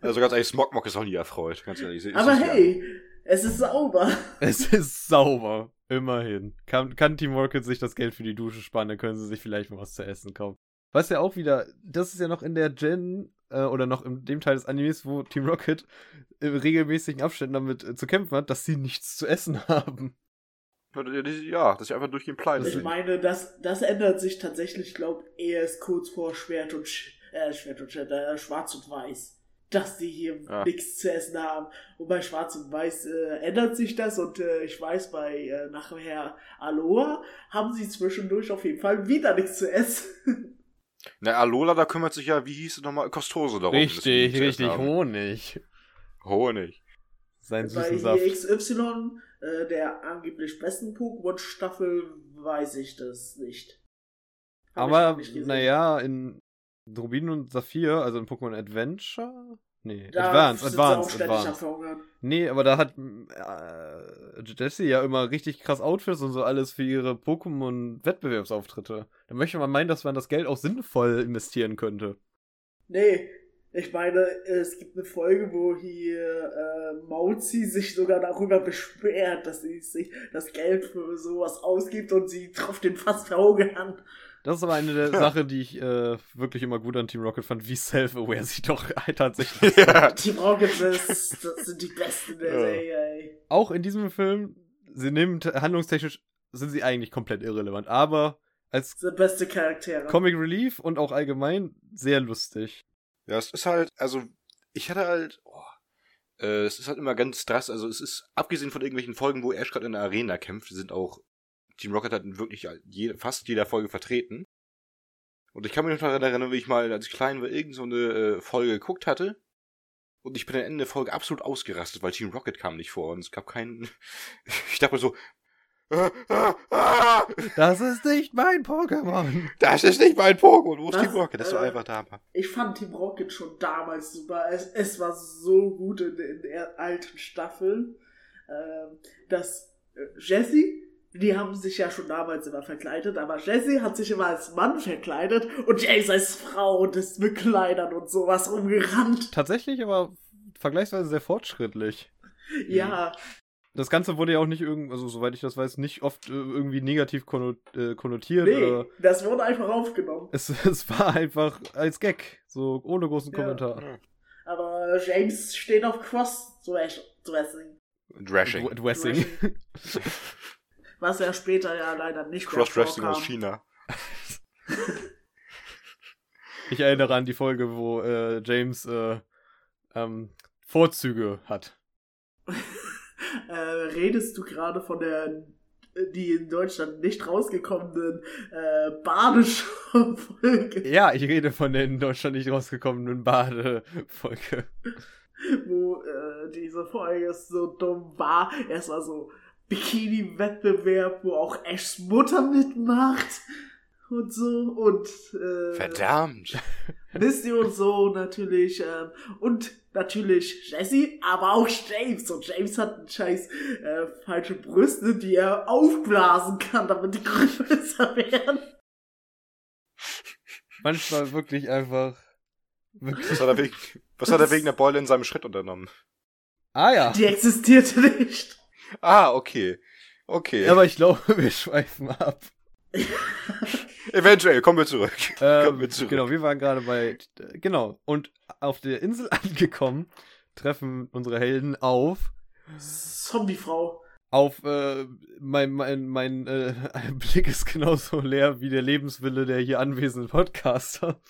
Also ganz ehrlich, Smogmog ist auch nie erfreut. Ganz ehrlich. Ist Aber hey, es ist sauber. Es ist sauber. Immerhin. Kann, kann Team Rocket sich das Geld für die Dusche sparen, dann können sie sich vielleicht mal was zu essen kaufen. Was ja auch wieder, das ist ja noch in der Gen äh, oder noch in dem Teil des Animes, wo Team Rocket in regelmäßigen Abständen damit äh, zu kämpfen hat, dass sie nichts zu essen haben. Ja, dass sie einfach durchgehend pleite Ich sind. meine, das, das ändert sich tatsächlich, glaube ich, erst kurz vor Schwert und, Sch äh, Schwert und Schwert, äh, Schwarz und Weiß. Dass die hier Ja. nichts zu essen haben. Und bei Schwarz und Weiß äh, ändert sich das und äh, ich weiß, bei äh, nachher Aloha haben sie zwischendurch auf jeden Fall wieder nichts zu essen. Na, Alola, da kümmert sich ja, wie hieß es nochmal, Kostose darum. Richtig, richtig. Honig. Honig. Sein bei süßen Saft. hier XY, äh, der angeblich besten Pokémon-Staffel, weiß ich das nicht. Hab Aber, naja, in Rubin und Saphir, also in Pokémon Adventure? Nee, Da Advance, sind sie auch Advance, ständig am Advance. Verhungern. Nee, aber da hat äh, Jessie ja immer richtig krass Outfits und so alles für ihre Pokémon-Wettbewerbsauftritte. Da möchte man meinen, dass man das Geld auch sinnvoll investieren könnte. Nee, ich meine, es gibt eine Folge, wo hier äh, Mauzi sich sogar darüber beschwert, dass sie sich das Geld für sowas ausgibt und sie trifft den fast verhungern. Das ist aber eine der Sachen, die ich äh, wirklich immer gut an Team Rocket fand, wie self-aware sie doch tatsächlich sind. ja. Team Rocket, das, das sind die Besten der Ja. Serie, ey. Auch in diesem Film, sie nimmt handlungstechnisch, sind sie eigentlich komplett irrelevant, aber als beste Charaktere. Comic Relief und auch allgemein sehr lustig. Ja, es ist halt, also, ich hatte halt, oh, äh, es ist halt immer ganz drastisch, also es ist, abgesehen von irgendwelchen Folgen, wo Ash gerade in der Arena kämpft, sind auch, Team Rocket hat in wirklich jede, fast jeder Folge vertreten. Und ich kann mich noch daran erinnern, wie ich mal, als ich klein war, irgend so eine äh, Folge geguckt hatte. Und ich bin am Ende der Folge absolut ausgerastet, weil Team Rocket kam nicht vor und es gab keinen, ich dachte mir so, Das ist nicht mein Pokémon. das ist nicht mein Pokémon, wo ist? Team Rocket? Das Äh, einfach da. Ich fand Team Rocket schon damals super. Es, es war so gut in, in der alten Staffeln, ähm, dass äh, Jessie, die haben sich ja schon damals immer verkleidet, aber Jessie hat sich immer als Mann verkleidet und Jace als Frau und ist mit Kleidern und sowas rumgerannt. Tatsächlich aber vergleichsweise sehr fortschrittlich. Ja, Das Ganze wurde ja auch nicht irgendwie, also soweit ich das weiß, nicht oft äh, irgendwie negativ äh, konnotiert. nee, das wurde einfach aufgenommen. es, es war einfach als Gag, so ohne großen Ja. Kommentar. Aber James steht auf Cross-Dressing, Drashing. D- Dressing. was ja später ja leider nicht mehr Cross-Dressing aus. China. Ich erinnere an die Folge, wo äh, James äh, ähm, Vorzüge hat. äh, redest du gerade von der die in Deutschland nicht rausgekommenen äh, Badeschau-Folge, Ja, ich rede von der in Deutschland nicht rausgekommenen Badefolge. wo äh, diese Folge so dumm war. Es war so Bikini-Wettbewerb, wo auch Ashs Mutter mitmacht und so und äh, Verdammt. Misty und so natürlich ähm, und natürlich Jesse, aber auch James und James hat einen scheiß äh, falsche Brüste, die er aufblasen kann, damit die größer werden. Manchmal wirklich einfach. Wirklich. Was hat, er wegen, was hat er wegen der Beule in seinem Schritt unternommen? Ah ja. Die existierte nicht. Ah, okay. Okay. Aber ich glaube, wir schweifen ab. Eventuell, kommen wir zurück. kommen Ähm, wir zurück. genau, wir waren gerade bei. äh, Genau. Und auf der Insel angekommen, treffen unsere Helden auf. Zombiefrau. Auf, äh, mein, mein, mein äh, Blick ist genauso leer wie der Lebenswille der hier anwesenden Podcaster.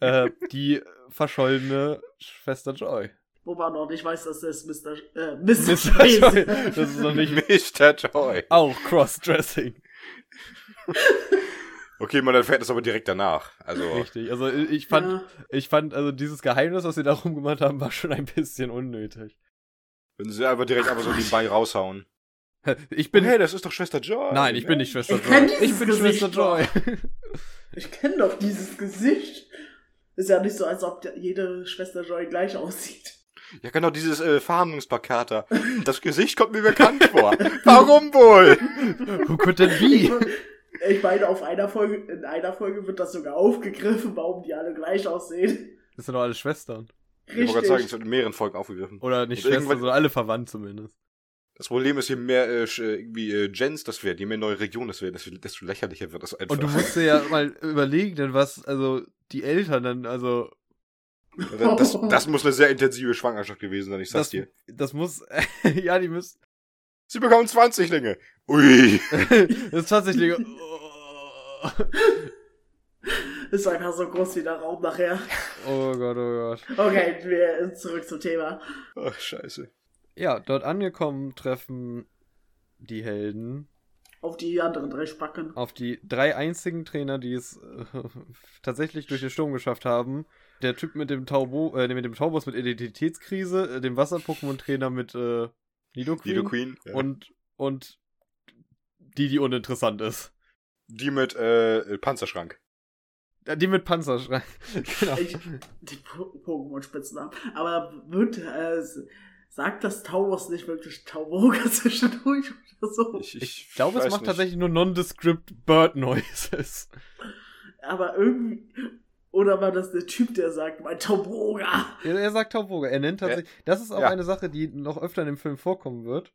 äh, die verschollene Schwester Joy. Wo man noch nicht weiß, dass das Mr. Äh, Mr. Mr. Joy. ist. Das ist noch nicht Mr. Joy. auch Crossdressing. Okay, man erfährt das aber direkt danach. Also, Richtig. Also ich fand, Ja. ich fand, also dieses Geheimnis, was sie darum gemacht haben, war schon ein bisschen unnötig. wenn sie einfach direkt einfach so nebenbei raushauen. Ich Bin, hey, das ist doch Schwester Joy. Nein, ich bin nicht Schwester Ich kenn Joy. dieses Ich bin Gesicht Schwester Joy. Ich kenne doch dieses Gesicht. Ist ja nicht so, als ob jede Schwester Joy gleich aussieht. Ja, genau, dieses äh, Verhandlungsplakat da. Das Gesicht kommt mir bekannt vor. Warum wohl? Who could that be? Ich meine, auf einer Folge, in einer Folge wird das sogar aufgegriffen, warum die alle gleich aussehen. Das sind doch alle Schwestern. Ich wollte gerade sagen, es Richtig. wird in mehreren Folgen aufgegriffen. Oder nicht Und Schwestern, irgendwann- sondern alle verwandt zumindest. Das Problem ist, je mehr äh, äh, irgendwie äh, Gens das werden, je mehr neue Regionen das werden, desto, desto lächerlicher wird das einfach. Und du musst dir ja mal überlegen, denn was, also, die Eltern dann, also, das, das muss eine sehr intensive Schwangerschaft gewesen sein, ich sag's das, dir. das muss, ja, die müssen, Sie bekommen 20 Linge. Ui. das ist tatsächlich, oh, Ist einfach so groß wie der Raum nachher. oh Gott, oh Gott. Okay, wir zurück zum Thema. Ach, scheiße. Ja, dort angekommen treffen die Helden Auf die anderen drei Spacken. auf die drei einzigen Trainer, die es äh, tatsächlich durch den Sturm geschafft haben. Der Typ mit dem Taubo, äh, mit dem Taubos mit Identitätskrise, äh, dem Wasser-Pokémon-Trainer mit äh, Nidoqueen, Lido Queen. Ja. und und die, die uninteressant ist. die mit äh, Panzerschrank. Die mit Panzerschrein. genau. Ich, die Po- Pokémon-Spitznamen. Aber wird, äh, sagt das Taubos nicht wirklich Tauboga zwischendurch oder so? Ich glaube, es macht nicht. tatsächlich nur Nondescript Bird Noises. Aber irgendwie. Oder war das der Typ, der sagt, mein Tauboga? Er, er sagt Tauboga. Er nennt tatsächlich. Das ist auch Ja. eine Sache, die noch öfter in dem Film vorkommen wird.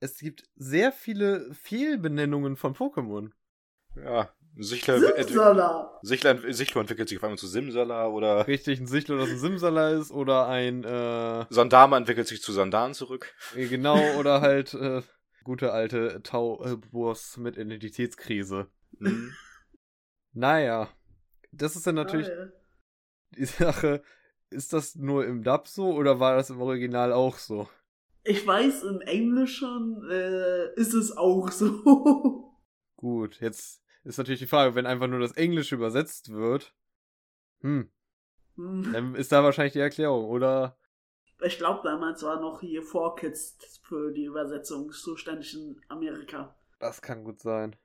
Es gibt sehr viele Fehlbenennungen von Pokémon. Ja. Sichler, Simsala! Sichler, Sichler entwickelt sich auf einmal zu Simsala oder Richtig, ein Sichtler, das ein Simsala ist oder ein, äh, Sandama entwickelt sich zu Sandan zurück. genau, oder halt, äh, gute alte Taubos mit Identitätskrise. Mhm. Naja. Das ist dann natürlich ja. die Sache, ist das nur im Dub so oder war das im Original auch so? Ich weiß, im Englischen äh, ist es auch so. Gut, jetzt ist natürlich die Frage, wenn einfach nur das Englische übersetzt wird, hm, Hm. dann ist da wahrscheinlich die Erklärung, oder? Ich glaube, damals war noch hier 4Kids für die Übersetzung zuständig in Amerika. Das kann gut sein.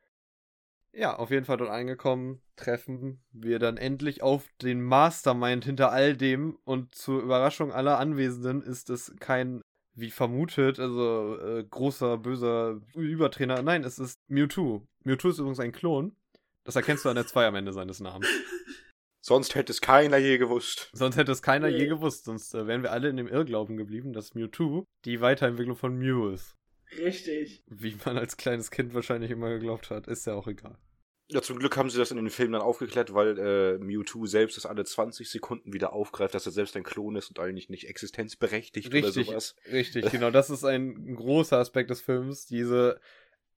Ja, auf jeden Fall dort angekommen, treffen wir dann endlich auf den Mastermind hinter all dem und zur Überraschung aller Anwesenden ist es kein, wie vermutet, also äh, großer, böser Übertrainer. Nein, es ist Mewtwo. Mewtwo ist übrigens ein Klon. Das erkennst du an der 2 am Ende seines Namens. Sonst hätte es keiner je gewusst. Sonst hätte es keiner je gewusst, sonst äh, wären wir alle in dem Irrglauben geblieben, dass Mewtwo die Weiterentwicklung von Mew ist. Richtig. Wie man als kleines Kind wahrscheinlich immer geglaubt hat, ist ja auch egal. Ja, zum Glück haben sie das in den Filmen dann aufgeklärt, weil äh, Mewtwo selbst das alle 20 Sekunden wieder aufgreift, dass er selbst ein Klon ist und eigentlich nicht existenzberechtigt oder Richtig, sowas. richtig, genau. Das ist ein großer Aspekt des Films, diese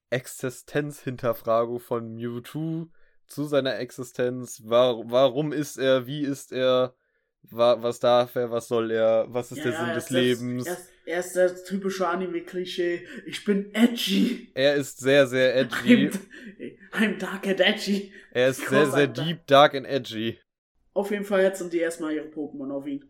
Existenzhinterfragung von Mewtwo zu seiner Existenz. War, warum ist er? Wie ist er? Wa was darf er? Was soll er? Was ist der Sinn er des Lebens? Ist, er ist das typische Anime-Klischee. Ich bin edgy. er ist sehr, sehr edgy. I'm, I'm dark and edgy. Er ist sehr, sehr deep, dark and edgy. Auf jeden Fall hetzen die erstmal ihre Pokémon auf ihn.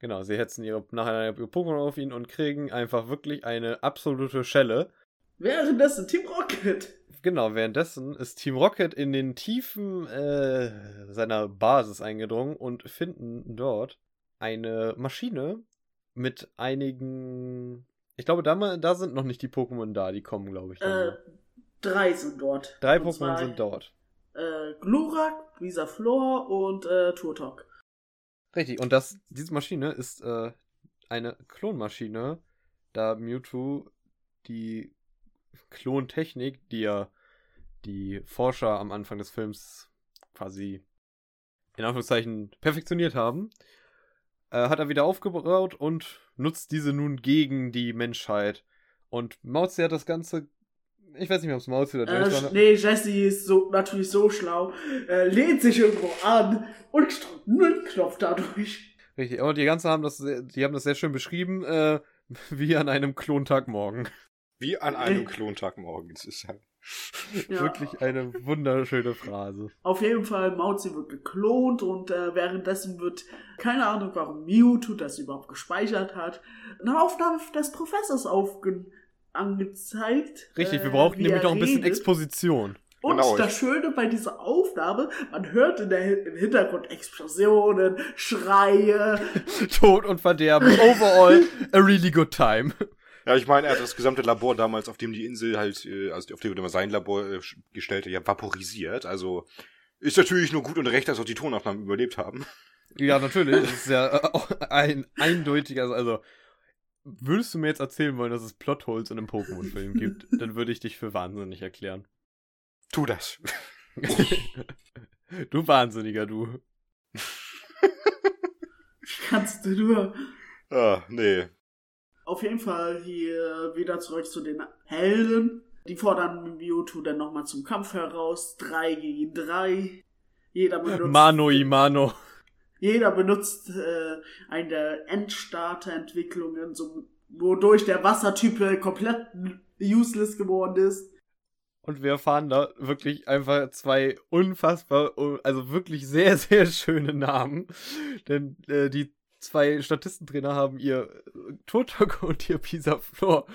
Genau, sie hetzen ihre, nachher ihre Pokémon auf ihn und kriegen einfach wirklich eine absolute Schelle. Währenddessen Team Rocket. Genau, währenddessen ist Team Rocket in den Tiefen äh, seiner Basis eingedrungen und finden dort eine Maschine mit einigen. Ich glaube, da, mal- da sind noch nicht die Pokémon da, die kommen, glaube ich. Äh, drei sind dort. Drei Pokémon sind dort. Äh, Glurak, Visaflor und äh, Turtok. Richtig, und das, diese Maschine ist äh, eine Klonmaschine, da Mewtwo die Klontechnik, die ja die Forscher am Anfang des Films quasi in Anführungszeichen perfektioniert haben, äh, hat er wieder aufgebaut und nutzt diese nun gegen die Menschheit. Und Mauzi hat das Ganze, ich weiß nicht mehr, ob es Mauzi oder Äh, James war. nee, Jesse ist so, natürlich so schlau, äh, lehnt sich irgendwo an und drückt einen Knopf dadurch. Richtig, aber die ganze haben das, sehr, die haben das sehr schön beschrieben, äh, wie an einem Klontag morgen. Wie an einem Klontag morgens. Ist ja. Ja. Wirklich eine wunderschöne Phrase. Auf jeden Fall, Mauzi wird geklont und äh, währenddessen wird, keine Ahnung, warum Mewtwo das überhaupt gespeichert hat, eine Aufnahme des Professors aufge angezeigt. Richtig, äh, wir brauchen wie nämlich noch ein bisschen redet. Exposition. Und Genau, das Schöne bei dieser Aufnahme, man hört in der, im Hintergrund Explosionen, Schreie. Tod und Verderben. Overall a really good time. Ja, ich meine, er hat das gesamte Labor damals, auf dem die Insel halt, äh, also auf dem er sein Labor äh, gestellt hat, ja vaporisiert. Also ist natürlich nur gut und recht, dass auch die Tonaufnahmen überlebt haben. Ja, natürlich. Das ist ja äh, auch ein eindeutiger, also würdest du mir jetzt erzählen wollen, dass es Plotholes in einem Pokémon-Film gibt, dann würde ich dich für wahnsinnig erklären. Tu das. du Wahnsinniger, du. Kannst du nur. Ah, nee. Auf jeden Fall hier wieder zurück zu den Helden. Die fordern Mewtwo dann nochmal zum Kampf heraus. Drei gegen drei. Jeder benutzt, Mano Imano. jeder benutzt äh, eine der Endstarter-Entwicklungen, so, wodurch der Wassertyp komplett useless geworden ist. Und wir erfahren da wirklich einfach zwei unfassbar, also wirklich sehr, sehr schöne Namen. Denn äh, die zwei Statistentrainer haben ihr Turtok und ihr Pisaflor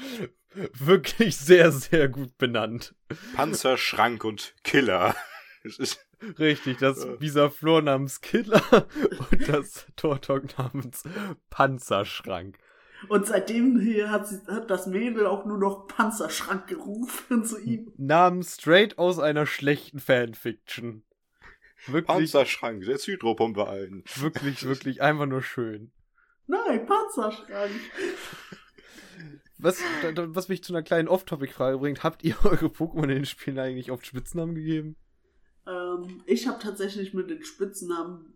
wirklich sehr, sehr gut benannt. Panzer, Schrank und Killer. Es ist Richtig, das Ja. Bisaflor namens Killer und das Turtok namens Panzerschrank. Und seitdem hier hat, sie, hat das Mädel auch nur noch Panzerschrank gerufen zu ihm. Namen straight aus einer schlechten Fanfiction. Wirklich, Panzerschrank, setz Hydropumpe ein. wirklich, wirklich einfach nur schön. Nein, Panzerschrank. Was, was mich zu einer kleinen Off-Topic-Frage bringt, habt ihr eure Pokémon in den Spielen eigentlich oft Spitznamen gegeben? Ähm, ich habe tatsächlich mit den Spitznamen.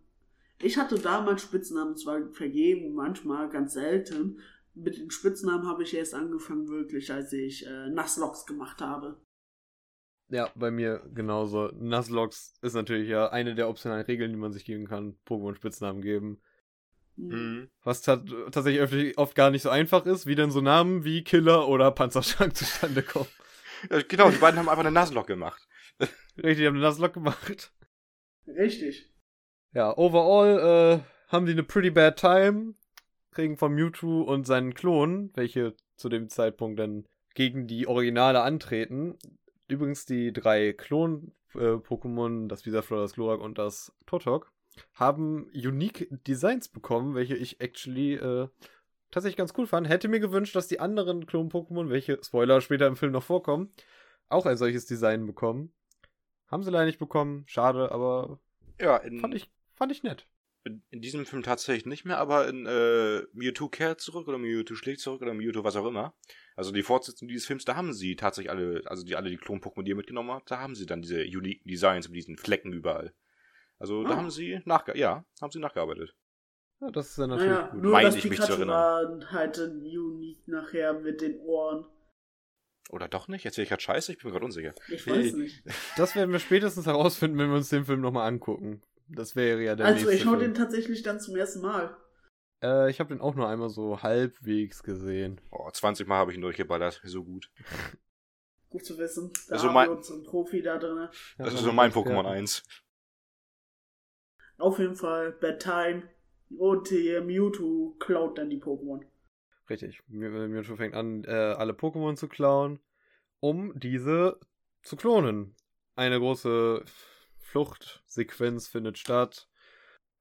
Ich hatte damals Spitznamen zwar vergeben, manchmal ganz selten. Mit den Spitznamen habe ich erst angefangen, wirklich, als ich äh, Nassloks gemacht habe. Ja, bei mir genauso. Nuzlocke ist natürlich ja eine der optionalen Regeln, die man sich geben kann. Pokémon Spitznamen geben. Hm. Mhm. Was ta tatsächlich oft gar nicht so einfach ist, wie dann so Namen wie Killer oder Panzerschrank zustande kommen. Ja, genau, die beiden haben einfach eine Nasenlock gemacht. Richtig, die haben eine Nuzlocke gemacht. Richtig. Ja, overall äh, haben die eine pretty bad time. Kriegen von Mewtwo und seinen Klonen, welche zu dem Zeitpunkt dann gegen die Originale antreten. Übrigens die drei Klon-Pokémon, das Visaflor, das Glurak und das Totok, haben unique Designs bekommen, welche ich actually äh, tatsächlich ganz cool fand. Hätte mir gewünscht, dass die anderen Klon-Pokémon, welche Spoiler später im Film noch vorkommen, auch ein solches Design bekommen. Haben sie leider nicht bekommen. Schade, aber Ja, fand ich, fand ich nett. In, in diesem Film tatsächlich nicht mehr, aber in äh, Mewtwo kehrt zurück oder Mewtwo schlägt zurück oder Mewtwo was auch immer. Also die Fortsetzung dieses Films, da haben sie tatsächlich alle, also die alle die Klon-Pokémon, die ihr mitgenommen habt, da haben sie dann diese unique Designs mit diesen Flecken überall. Also da Ah. haben sie nachge ja, haben sie nachgearbeitet. Ja, das ist dann natürlich Naja, gut. nur Meine das ich mich zu Pikachu erinnern. war halt ein Unique nachher mit den Ohren. Oder doch nicht? Erzähl ich gerade Scheiße? Ich bin mir gerade unsicher. Ich weiß nicht. Das werden wir spätestens herausfinden, wenn wir uns den Film nochmal angucken. Das wäre ja der Also nächste ich schau Film. den tatsächlich dann zum ersten Mal. Äh, ich habe den auch nur einmal so halbwegs gesehen. Oh, 20 Mal habe ich ihn durchgeballert. So gut. Gut zu wissen. Da Also haben mein- wir unseren Profi da drin. Das ist so mein Pokémon 1. Auf jeden Fall Bad Time. Und der Mewtwo klaut dann die Pokémon. Richtig. Mew- Mewtwo fängt an, äh, alle Pokémon zu klauen, um diese zu klonen. Eine große Fluchtsequenz findet statt.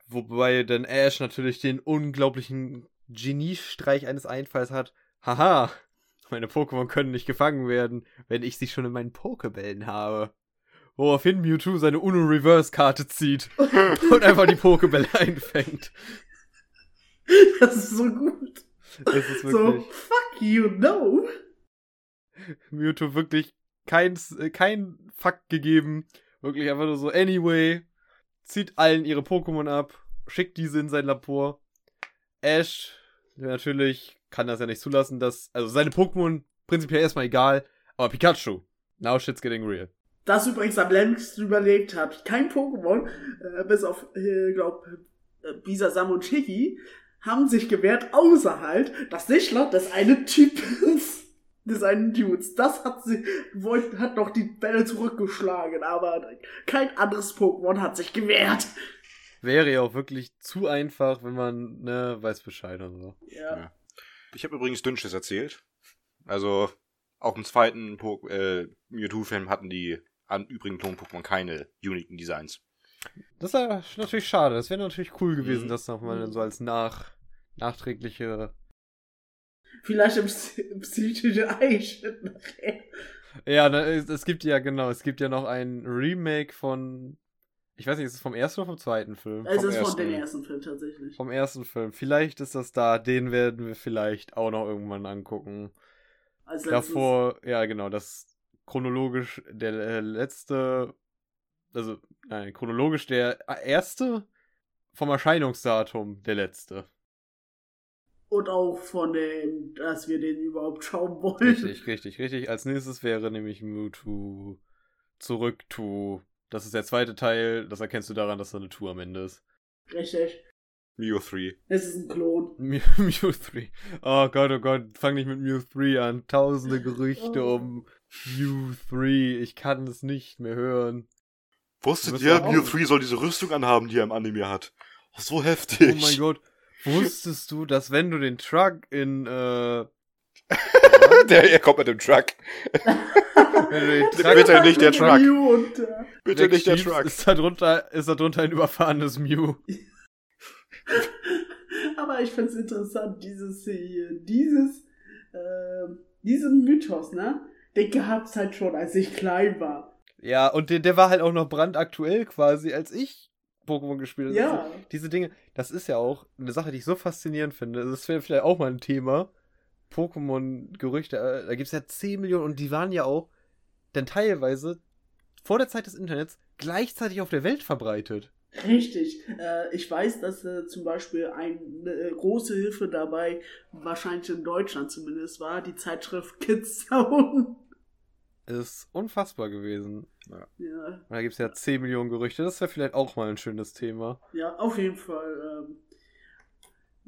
Wobei dann Ash natürlich den unglaublichen Geniestreich eines Einfalls hat. Haha, meine Pokémon können nicht gefangen werden, wenn ich sie schon in meinen Pokebällen habe. Woraufhin Mewtwo seine Uno-Reverse-Karte zieht und einfach die Pokebälle einfängt. Das ist so gut. Das ist So, wirklich. fuck you, no. Mewtwo wirklich kein, äh, kein Fakt gegeben. Wirklich einfach nur so, anyway, zieht allen ihre Pokémon ab, schickt diese in sein Labor. Ash, natürlich, kann das ja nicht zulassen, dass, also seine Pokémon prinzipiell erstmal egal, aber Pikachu, now shit's getting real. Das übrigens am längsten überlebt hat. Kein Pokémon, äh, bis auf, äh, glaub, äh, Bisasam und Shiggy, haben sich gewehrt, außer halt das des einen Typens, des einen Dudes. Das hat sie, wollte, hat noch die Bälle zurückgeschlagen, aber kein anderes Pokémon hat sich gewehrt. Wäre ja auch wirklich zu einfach, wenn man, ne, weiß Bescheid und so. Ja. Ja. Ich habe übrigens Dünnsches erzählt. Also, auch im zweiten po äh, Mewtwo-Film hatten die an übrigen Klon-Pokémon keine uniken Designs. Das ist ja natürlich schade. Das wäre natürlich cool gewesen, Mhm. das nochmal so als nach, nachträgliche Vielleicht im, Psy- im psychischen Eichhörnchen nachher. Ja, es, gibt ja, genau, es gibt ja noch ein Remake von. Ich weiß nicht, ist es vom ersten oder vom zweiten Film? Es Vom ist von ersten. dem ersten Film tatsächlich. Vom ersten Film. Vielleicht ist das da. Den werden wir vielleicht auch noch irgendwann angucken. Als Davor, ja genau, das chronologisch der äh, letzte, also nein, chronologisch der erste, vom Erscheinungsdatum der letzte. Und auch von dem, dass wir den überhaupt schauen wollen. Richtig, richtig, richtig. Als nächstes wäre nämlich Mewtwo zurück to. Das ist der zweite Teil, das erkennst du daran, dass da eine Tour am Ende ist. Richtig. Mew 3. Es ist ein Klon. Mew, Mew 3. Oh Gott, oh Gott, fang nicht mit Mew 3 an. Tausende Gerüchte Oh. um Mew 3. Ich kann es nicht mehr hören. Wusstet ihr, Mew 3 soll diese Rüstung anhaben, die er im Anime hat? Oh, so heftig. Oh mein Gott. Wusstest du, dass wenn du den Truck in, äh, Der, er kommt mit dem Truck. Truck Bitte nicht der Truck. Und, äh, Bitte nicht der Truck. Ist darunter, ist darunter ein überfahrenes Mew. aber ich find's interessant, dieses hier, dieses, äh, diesen Mythos, ne? Den gab's halt schon, als ich klein war. Ja, und der, der war halt auch noch brandaktuell quasi, als ich Pokémon gespielt. Ja. Diese Dinge, das ist ja auch eine Sache, die ich so faszinierend finde. Das wäre vielleicht auch mal ein Thema. Pokémon-Gerüchte, äh, da gibt's ja 10 Millionen und die waren ja auch dann teilweise vor der Zeit des Internets gleichzeitig auf der Welt verbreitet. Richtig. Äh, ich weiß, dass äh, zum Beispiel eine äh, große Hilfe dabei, wahrscheinlich in Deutschland zumindest, war die Zeitschrift Kids Zone. Ist unfassbar gewesen. ja, Und da gibt's ja 10 Millionen Gerüchte. Das wäre vielleicht auch mal ein schönes Thema. ja, auf jeden Fall. Ähm,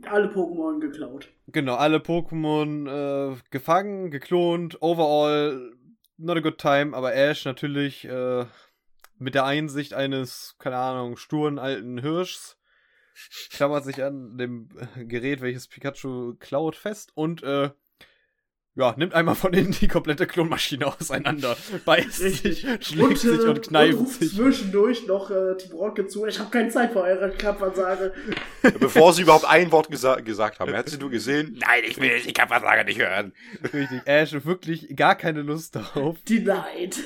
alle Pokémon geklaut. Genau, alle Pokémon äh, gefangen, geklont, overall not a good time, aber Ash natürlich äh, mit der Einsicht eines, keine Ahnung, sturen alten Hirschs klammert sich an dem Gerät, welches Pikachu klaut, fest und äh, ja, nimmt einmal von innen die komplette Klonmaschine auseinander, beißt sich, schlägt sich und kneift ruft sich. zwischendurch noch äh, die Brocke zu. Ich habe keine Zeit für eure Kampfansage. Bevor sie überhaupt ein Wort gesa gesagt haben. Er hat sie nur gesehen. Nein, ich will die Kampfansage nicht hören. Richtig, Ash wirklich gar keine Lust darauf. Denied.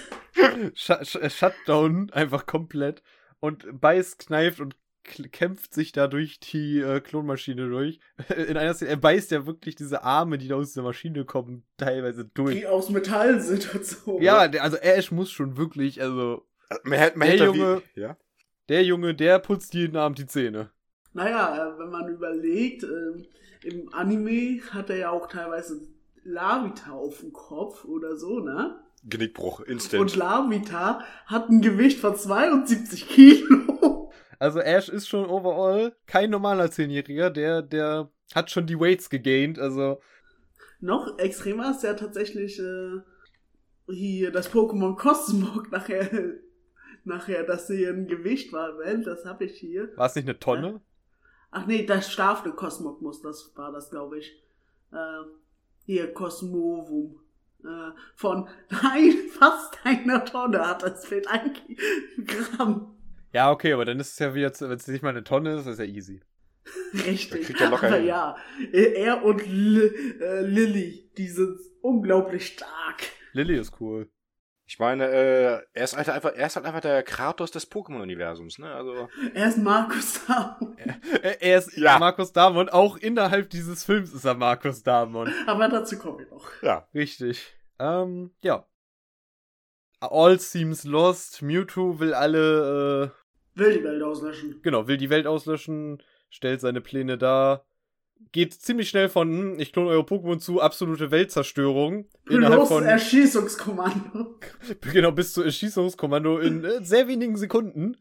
Sh Sh Shutdown einfach komplett und beißt, kneift und kämpft sich da durch die äh, Klonmaschine durch. In einer Szene, er beißt ja wirklich diese Arme, die da aus der Maschine kommen, teilweise durch. Die aus Metall sind und so. Ja, also Ash muss schon wirklich, also Man hätte, man Der Junge- wie, ja? der Junge, der putzt jeden Abend die Zähne. Naja, äh, wenn man überlegt, ähm, im Anime hat er ja auch teilweise Lavita auf dem Kopf oder so, ne? Genickbruch, Und instant. Lavita hat ein Gewicht von 72 Kilo. Also Ash ist schon overall kein normaler Zehnjähriger, der, der hat schon die Weights gegained, also Noch extremer ist ja tatsächlich äh, hier das Pokémon Cosmog nachher, nachher, dass sie ein Gewicht war. Moment, das habe ich hier. war es nicht eine Tonne? Ach nee, das schlafende Kosmog muss das war das, glaube ich. Äh, hier Cosmovum. Äh, von nein, fast einer Tonne hat das fehlt ein Gramm. Ja, okay, aber dann ist es ja wieder, wenn es nicht mal eine Tonne ist, ist es ja easy. Richtig. kriegt er locker Aber hin. ja, er und L äh, Lilly, die sind unglaublich stark. Lilly ist cool. Ich meine, äh, er ist halt einfach, er ist halt einfach der Kratos des Pokémon-Universums, ne? Also, Er ist Markus da. Er, er ist Ja. Markus Damon, auch innerhalb dieses Films ist er Markus Damon. Aber dazu kommen wir noch. ja. Richtig. Ähm, ja. All seems lost. Mewtwo will alle, äh, Will die Welt auslöschen. genau, will die Welt auslöschen, stellt seine Pläne dar. Geht ziemlich schnell von, hm, ich klone eure Pokémon zu, absolute Weltzerstörung. Innerhalb Plus von, Erschießungskommando. genau, bis zu Erschießungskommando in äh, sehr wenigen Sekunden.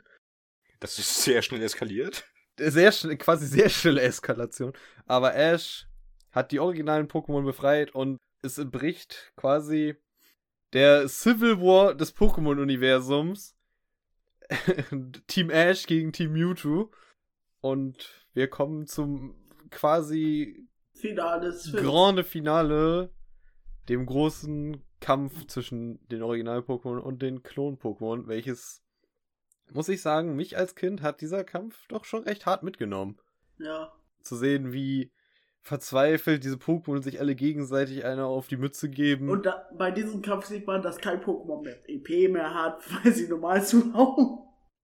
Das ist sehr schnell eskaliert. sehr schnell, quasi sehr schnelle Eskalation. Aber Ash hat die originalen Pokémon befreit und es entbricht quasi der Civil War des Pokémon-Universums. Team Ash gegen Team Mewtwo. Und wir kommen zum quasi Finale des Films. grande Finale, dem großen Kampf zwischen den Original-Pokémon und den Klon-Pokémon, welches, muss ich sagen, mich als Kind hat dieser Kampf doch schon recht hart mitgenommen. Ja. Zu sehen, wie verzweifelt diese Pokémon sich alle gegenseitig einer auf die Mütze geben. Und da, bei diesem Kampf sieht man, dass kein Pokémon mehr EP mehr hat, weil sie normal zuhauen.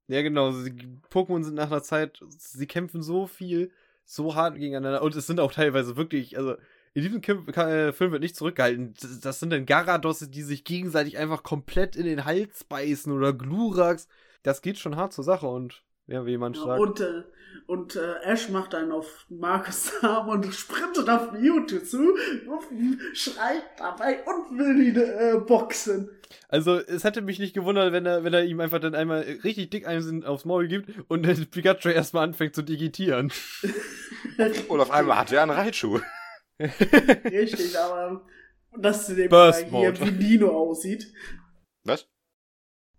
Ja, genau. Die Pokémon sind nach einer Zeit, sie kämpfen so viel, so hart gegeneinander. Und es sind auch teilweise wirklich, also in diesem Kim äh, Film wird nicht zurückgehalten. Das, das sind dann Garados, die sich gegenseitig einfach komplett in den Hals beißen oder Glurax. Das geht schon hart zur Sache und ja, wie jemand Ja, sagt. und äh, und äh, Ash macht einen auf Markus Arm und sprintet auf Mewtwo zu und schreit dabei und will ihn äh, boxen. Also, es hätte mich nicht gewundert, wenn er, wenn er ihm einfach dann einmal richtig dick einen aufs Maul gibt und dann Pikachu erstmal anfängt zu digitieren. Und auf einmal hat er einen Raichu. Richtig, aber dass dem Burst hier wie Dino aussieht. Was?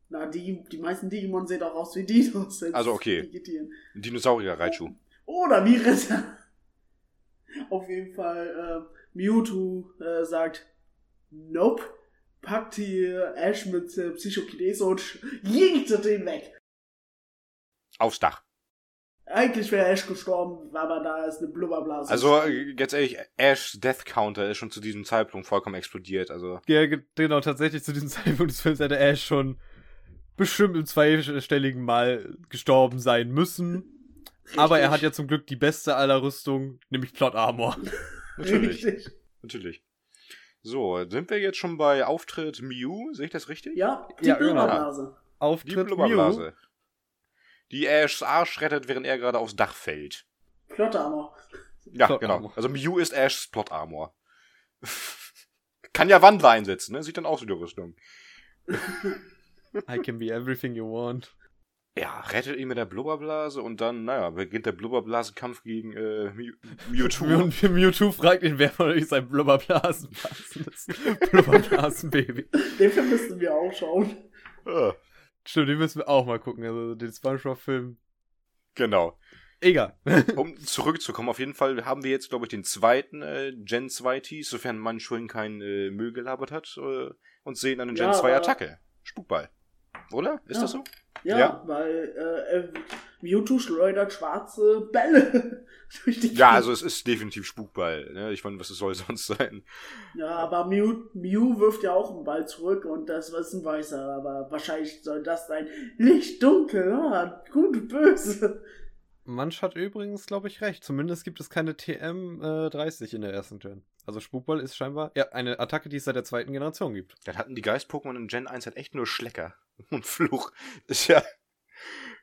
Na, die, die meisten Digimon sehen auch aus wie Dinos. Also, okay. digitieren. Ein Dinosaurier Raichu. Oder wie Ritter. Auf jeden Fall, äh, Mewtwo äh, sagt, nope, packt hier Ash mit äh, Psychokinese und jinkte den weg. Aufs Dach. Eigentlich wäre Ash gestorben, aber da ist eine Blubberblase. Also, äh, ganz ehrlich, Ash Death Counter ist schon zu diesem Zeitpunkt vollkommen explodiert. Also, Ja, ge- genau, tatsächlich zu diesem Zeitpunkt des Films hätte Ash schon bestimmt im zweistelligen Mal gestorben sein müssen. Aber er hat ja zum Glück die beste aller Rüstungen, nämlich Plot Armor. natürlich. Richtig. Natürlich. So, sind wir jetzt schon bei Auftritt Mew? Sehe ich das richtig? Ja, die Ja, genau. Blubberblase. Die Auftritt Mew. Blubberblase. Die Ashs Arsch rettet, während er gerade aufs Dach fällt. Plottarmor. Ja, Plot genau. Armor. Also Mew ist Ashs Plot Armor. Kann ja Wandler einsetzen, ne? Sieht dann aus wie die Rüstung. I can be everything you want. Ja, rettet ihn mit der Blubberblase und dann, naja, beginnt der Blubberblasenkampf gegen äh, Mew Mewtwo. Und Mewtwo fragt ihn, wer von euch sein Blubberblasenblasen ist. Blubberblasenbaby. Den Film müssten wir auch schauen. Ah, Stimmt, den müssen wir auch mal gucken. Also den Spongebob-Film. genau. Egal. Um zurückzukommen, auf jeden Fall haben wir jetzt, glaube ich, den zweiten äh, Gen 2 Tease, sofern man schon keinen äh, Müll gelabert hat, äh, und sehen eine Gen Ja, 2 aber- Attacke. Spukball. Oder? Ist Ja. das so? Ja, Ja. weil äh, äh, Mewtwo schleudert schwarze Bälle durch die Ja, Gegend. also es ist definitiv Spukball. Ne? Ich meine, was es soll sonst sein? Ja, aber Mew, Mew wirft ja auch einen Ball zurück und das ist ein weißer, aber wahrscheinlich soll das sein Licht dunkel, ah, gut böse. Manch hat übrigens, glaube ich, recht. Zumindest gibt es keine TM30 in der ersten Gen. Also Spukball ist scheinbar ja, eine Attacke, die es seit der zweiten Generation gibt. Dann hatten die Geist-Pokémon in Gen 1 halt echt nur Schlecker und Fluch. Ist ja.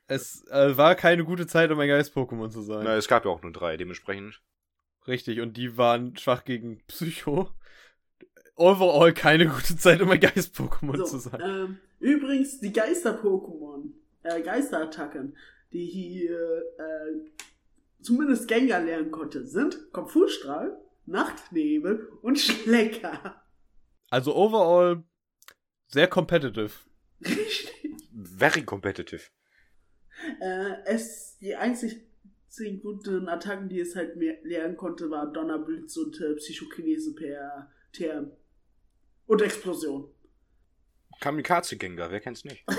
Es äh, war keine gute Zeit, um ein Geist-Pokémon zu sein. Na, es gab ja auch nur drei, dementsprechend. Richtig, und die waren schwach gegen Psycho. Overall keine gute Zeit, um ein Geist-Pokémon zu So, sein. ähm, übrigens, die Geister-Pokémon, äh, Geisterattacken, die hier äh, zumindest Gengar lernen konnte, sind Kopffußstrahl, Nachtnebel und Schlecker. Also overall sehr competitive. Richtig. Very competitive. Äh, es, die einzig einzigen guten Attacken, die es halt mehr lernen konnte, waren Donnerblitz und äh, Psychokinese per TM. Und Explosion. Kamikaze-Gengar, wer kennt's nicht?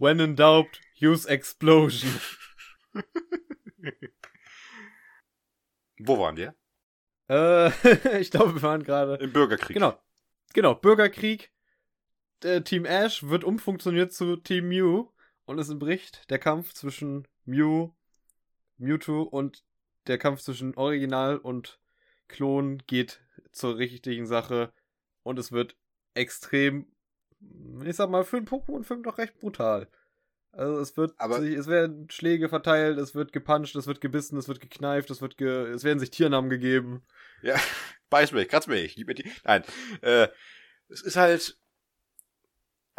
When in doubt, use explosion. Wo waren wir? Äh, ich glaube, wir waren gerade. Im Bürgerkrieg. Genau. Genau, Bürgerkrieg. Äh, Team Ash wird umfunktioniert zu Team Mew und es bricht der Kampf zwischen Mew, Mewtwo und der Kampf zwischen Original und Klon geht zur richtigen Sache und es wird extrem, ich sag mal, für einen Pokémon-Film doch recht brutal. Also es wird, Aber- sich, es werden Schläge verteilt, es wird gepuncht, es wird gebissen, es wird gekneift, es wird ge, es werden sich Tiernamen gegeben. Ja, beiß mich, kratz mich, gib mir die. Nein, äh, es ist halt,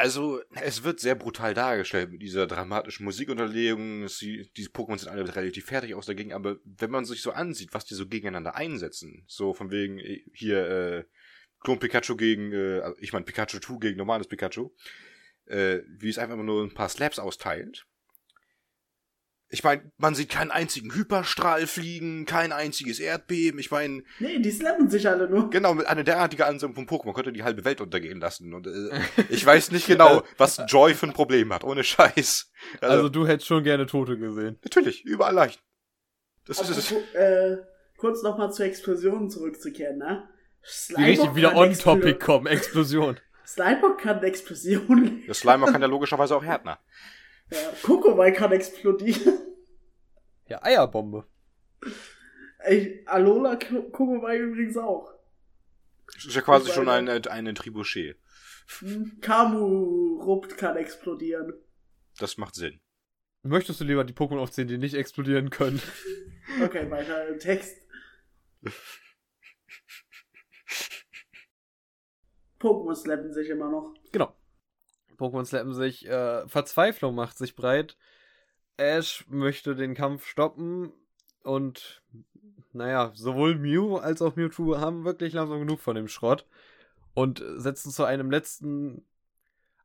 also, es wird sehr brutal dargestellt mit dieser dramatischen Musikunterlegung. Es, die, diese Pokémon sind alle relativ fertig aus dagegen, aber wenn man sich so ansieht, was die so gegeneinander einsetzen, so von wegen äh, hier, äh, Klon Pikachu gegen, äh, also ich meine Pikachu 2 gegen normales Pikachu, äh, wie es einfach nur ein paar Slaps austeilt. Ich meine, man sieht keinen einzigen Hyperstrahl fliegen, kein einziges Erdbeben. Ich meine, Nee, die slammen sich alle nur. Genau, mit einer derartigen Ansammlung von Pokémon könnte die halbe Welt untergehen lassen. Und äh, ich weiß nicht genau, was Joy für ein Problem hat, ohne Scheiß. Also, Also du hättest schon gerne Tote gesehen. natürlich, überall Leichen. Das Also, ist äh, kurz nochmal zur Explosion zurückzukehren, ne? Wie richtig wieder on topic kommen. Explosion. Slimer kann Explosionen. Der Slimer kann ja logischerweise auch Härtner. Ja, Kokowai kann explodieren. Ja, Eierbombe. Ey, Alola Kokowai übrigens auch. Das ist ja quasi schon war eine, eine Trebuchet. Hm, Kamu Rupt kann explodieren. Das macht Sinn. Möchtest du lieber die Pokémon aufzählen, die nicht explodieren können? Okay, weiter im Text. Pokémon slappen sich immer noch. Genau. Pokémon slappen sich, äh, Verzweiflung macht sich breit. Ash möchte den Kampf stoppen und naja, sowohl Mew als auch Mewtwo haben wirklich langsam genug von dem Schrott und setzen zu einem letzten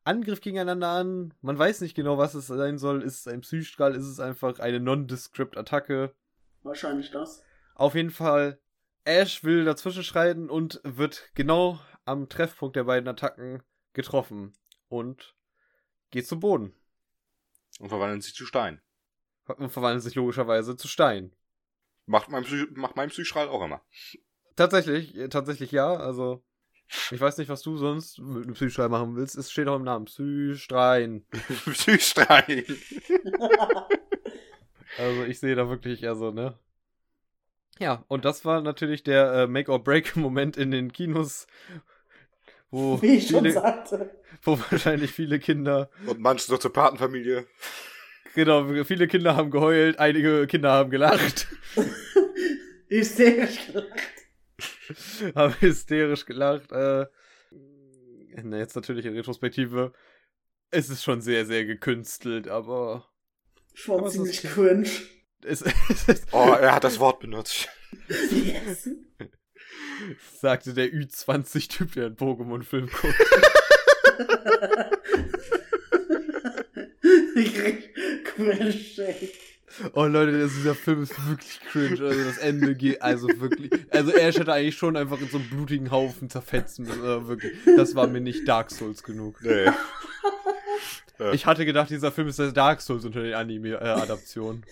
Angriff gegeneinander an. Man weiß nicht genau, was es sein soll. Ist es ein Psystrahl? Ist es einfach eine Non-Descript-Attacke? Wahrscheinlich das. Auf jeden Fall, Ash will dazwischen schreiten und wird genau am Treffpunkt der beiden Attacken getroffen und geht zu Boden Und verwandeln sich zu Stein. und verwandelt sich logischerweise zu Stein. Macht mein, Psy macht mein Psystrahl auch immer. Tatsächlich, äh, tatsächlich ja, also ich weiß nicht, was du sonst mit einem Psystrahl machen willst. Es steht auch im Namen. Psystrein. Psystrahl. Also ich sehe da wirklich, also, ne? Ja, und das war natürlich der äh, Make-or-Break-Moment in den Kinos, wo Wie ich schon viele, sagte. wo wahrscheinlich viele Kinder Und manche so zur Patenfamilie. Genau, viele Kinder haben geheult, einige Kinder haben gelacht, Hysterisch gelacht. haben hysterisch gelacht. Äh, na, jetzt natürlich in Retrospektive. Es ist schon sehr, sehr gekünstelt, aber Schon Aber es ziemlich ist- cringe. es, es ist, Oh, er hat das Wort benutzt. Yes. Sagte der Ü20-Typ, der einen Pokémon-Film guckt. ich krieg cringe. Oh Leute, das, dieser Film ist wirklich cringe. Also das Ende geht, also wirklich. Also Ash hätte eigentlich schon einfach in so einen blutigen Haufen zerfetzen müssen. Also wirklich. Das war mir nicht Dark Souls genug. Nee. Ich hatte gedacht, dieser Film ist der Dark Souls unter den Anime-Adaptionen.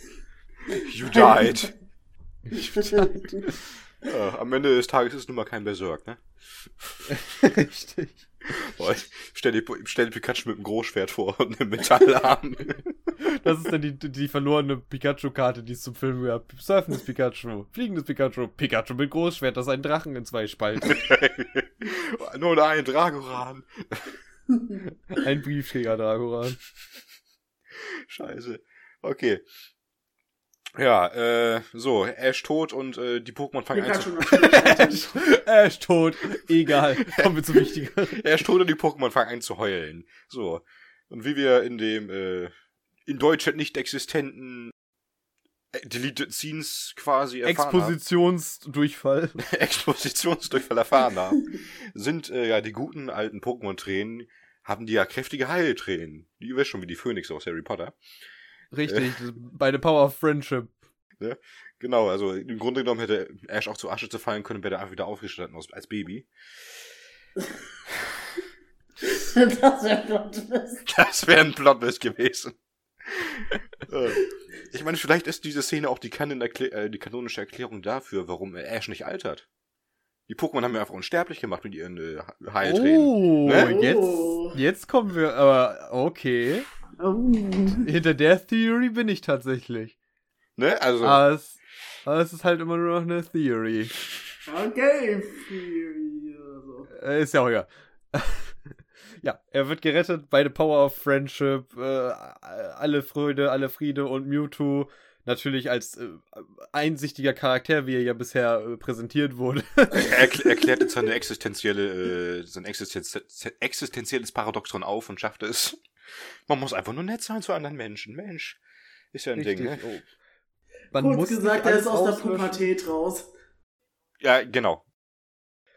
You died. Ich weiß. Ja, am Ende des Tages ist nun mal kein Berserk, ne? Richtig. Boah, ich stell dir, stell dir Pikachu mit einem Großschwert vor und einem Metallarm. Das ist dann die, die verlorene Pikachu-Karte, die es zum Film gab. Surfendes Pikachu, fliegendes Pikachu, Pikachu mit Großschwert, das einen Drachen in zwei spaltet. Nur ein Dragoran. Ein Briefträger Dragoran. Scheiße. Okay. Ja, äh, so, Ash tot und äh, die Pokémon fangen an zu... Er ist tot. Egal. Kommen wir zu wichtiger. Ash tot und die Pokémon fangen an zu heulen. So. Und wie wir in dem, äh, in Deutschland nicht existenten äh, Deleted Scenes quasi erfahren haben. Expositionsdurchfall. Expositionsdurchfall erfahren haben, sind äh, ja die guten alten Pokémon-Tränen, haben die ja kräftige Heiltränen. Die wisst schon wie die Phönix aus Harry Potter. Richtig. Bei The Power of Friendship. Genau, also im Grunde genommen hätte Ash auch zu Asche zerfallen können, wäre er einfach wieder aufgestanden als Baby. das wäre Plot Twist. Das wäre ein Plotwist gewesen. Äh, ich meine, vielleicht ist diese Szene auch die, Kanon äh, die kanonische Erklärung dafür, warum äh, Ash nicht altert. Die Pokémon haben ja einfach unsterblich gemacht mit ihren äh, Heiltränen. Oh, Ne? Oh. jetzt, jetzt kommen wir, aber okay. Oh. Hinter der Theory bin ich tatsächlich. Ne? Also, Aber es, aber es ist halt immer nur noch eine Theory. Okay, Fury oder so. Äh, ist ja auch egal. ja, er wird gerettet bei The Power of Friendship. Äh, alle Freude, alle Friede und Mewtwo. Natürlich als äh, einsichtiger Charakter, wie er ja bisher äh, präsentiert wurde. er erkl erklärt jetzt seine existenzielle, äh, sein Existenz existenzielles Paradoxon auf und schafft es. Man muss einfach nur nett sein zu anderen Menschen. Mensch, ist ja ein Ding, ne? oh. Man Kurz muss gesagt, er ist aus der. Pubertät raus. Ja, genau.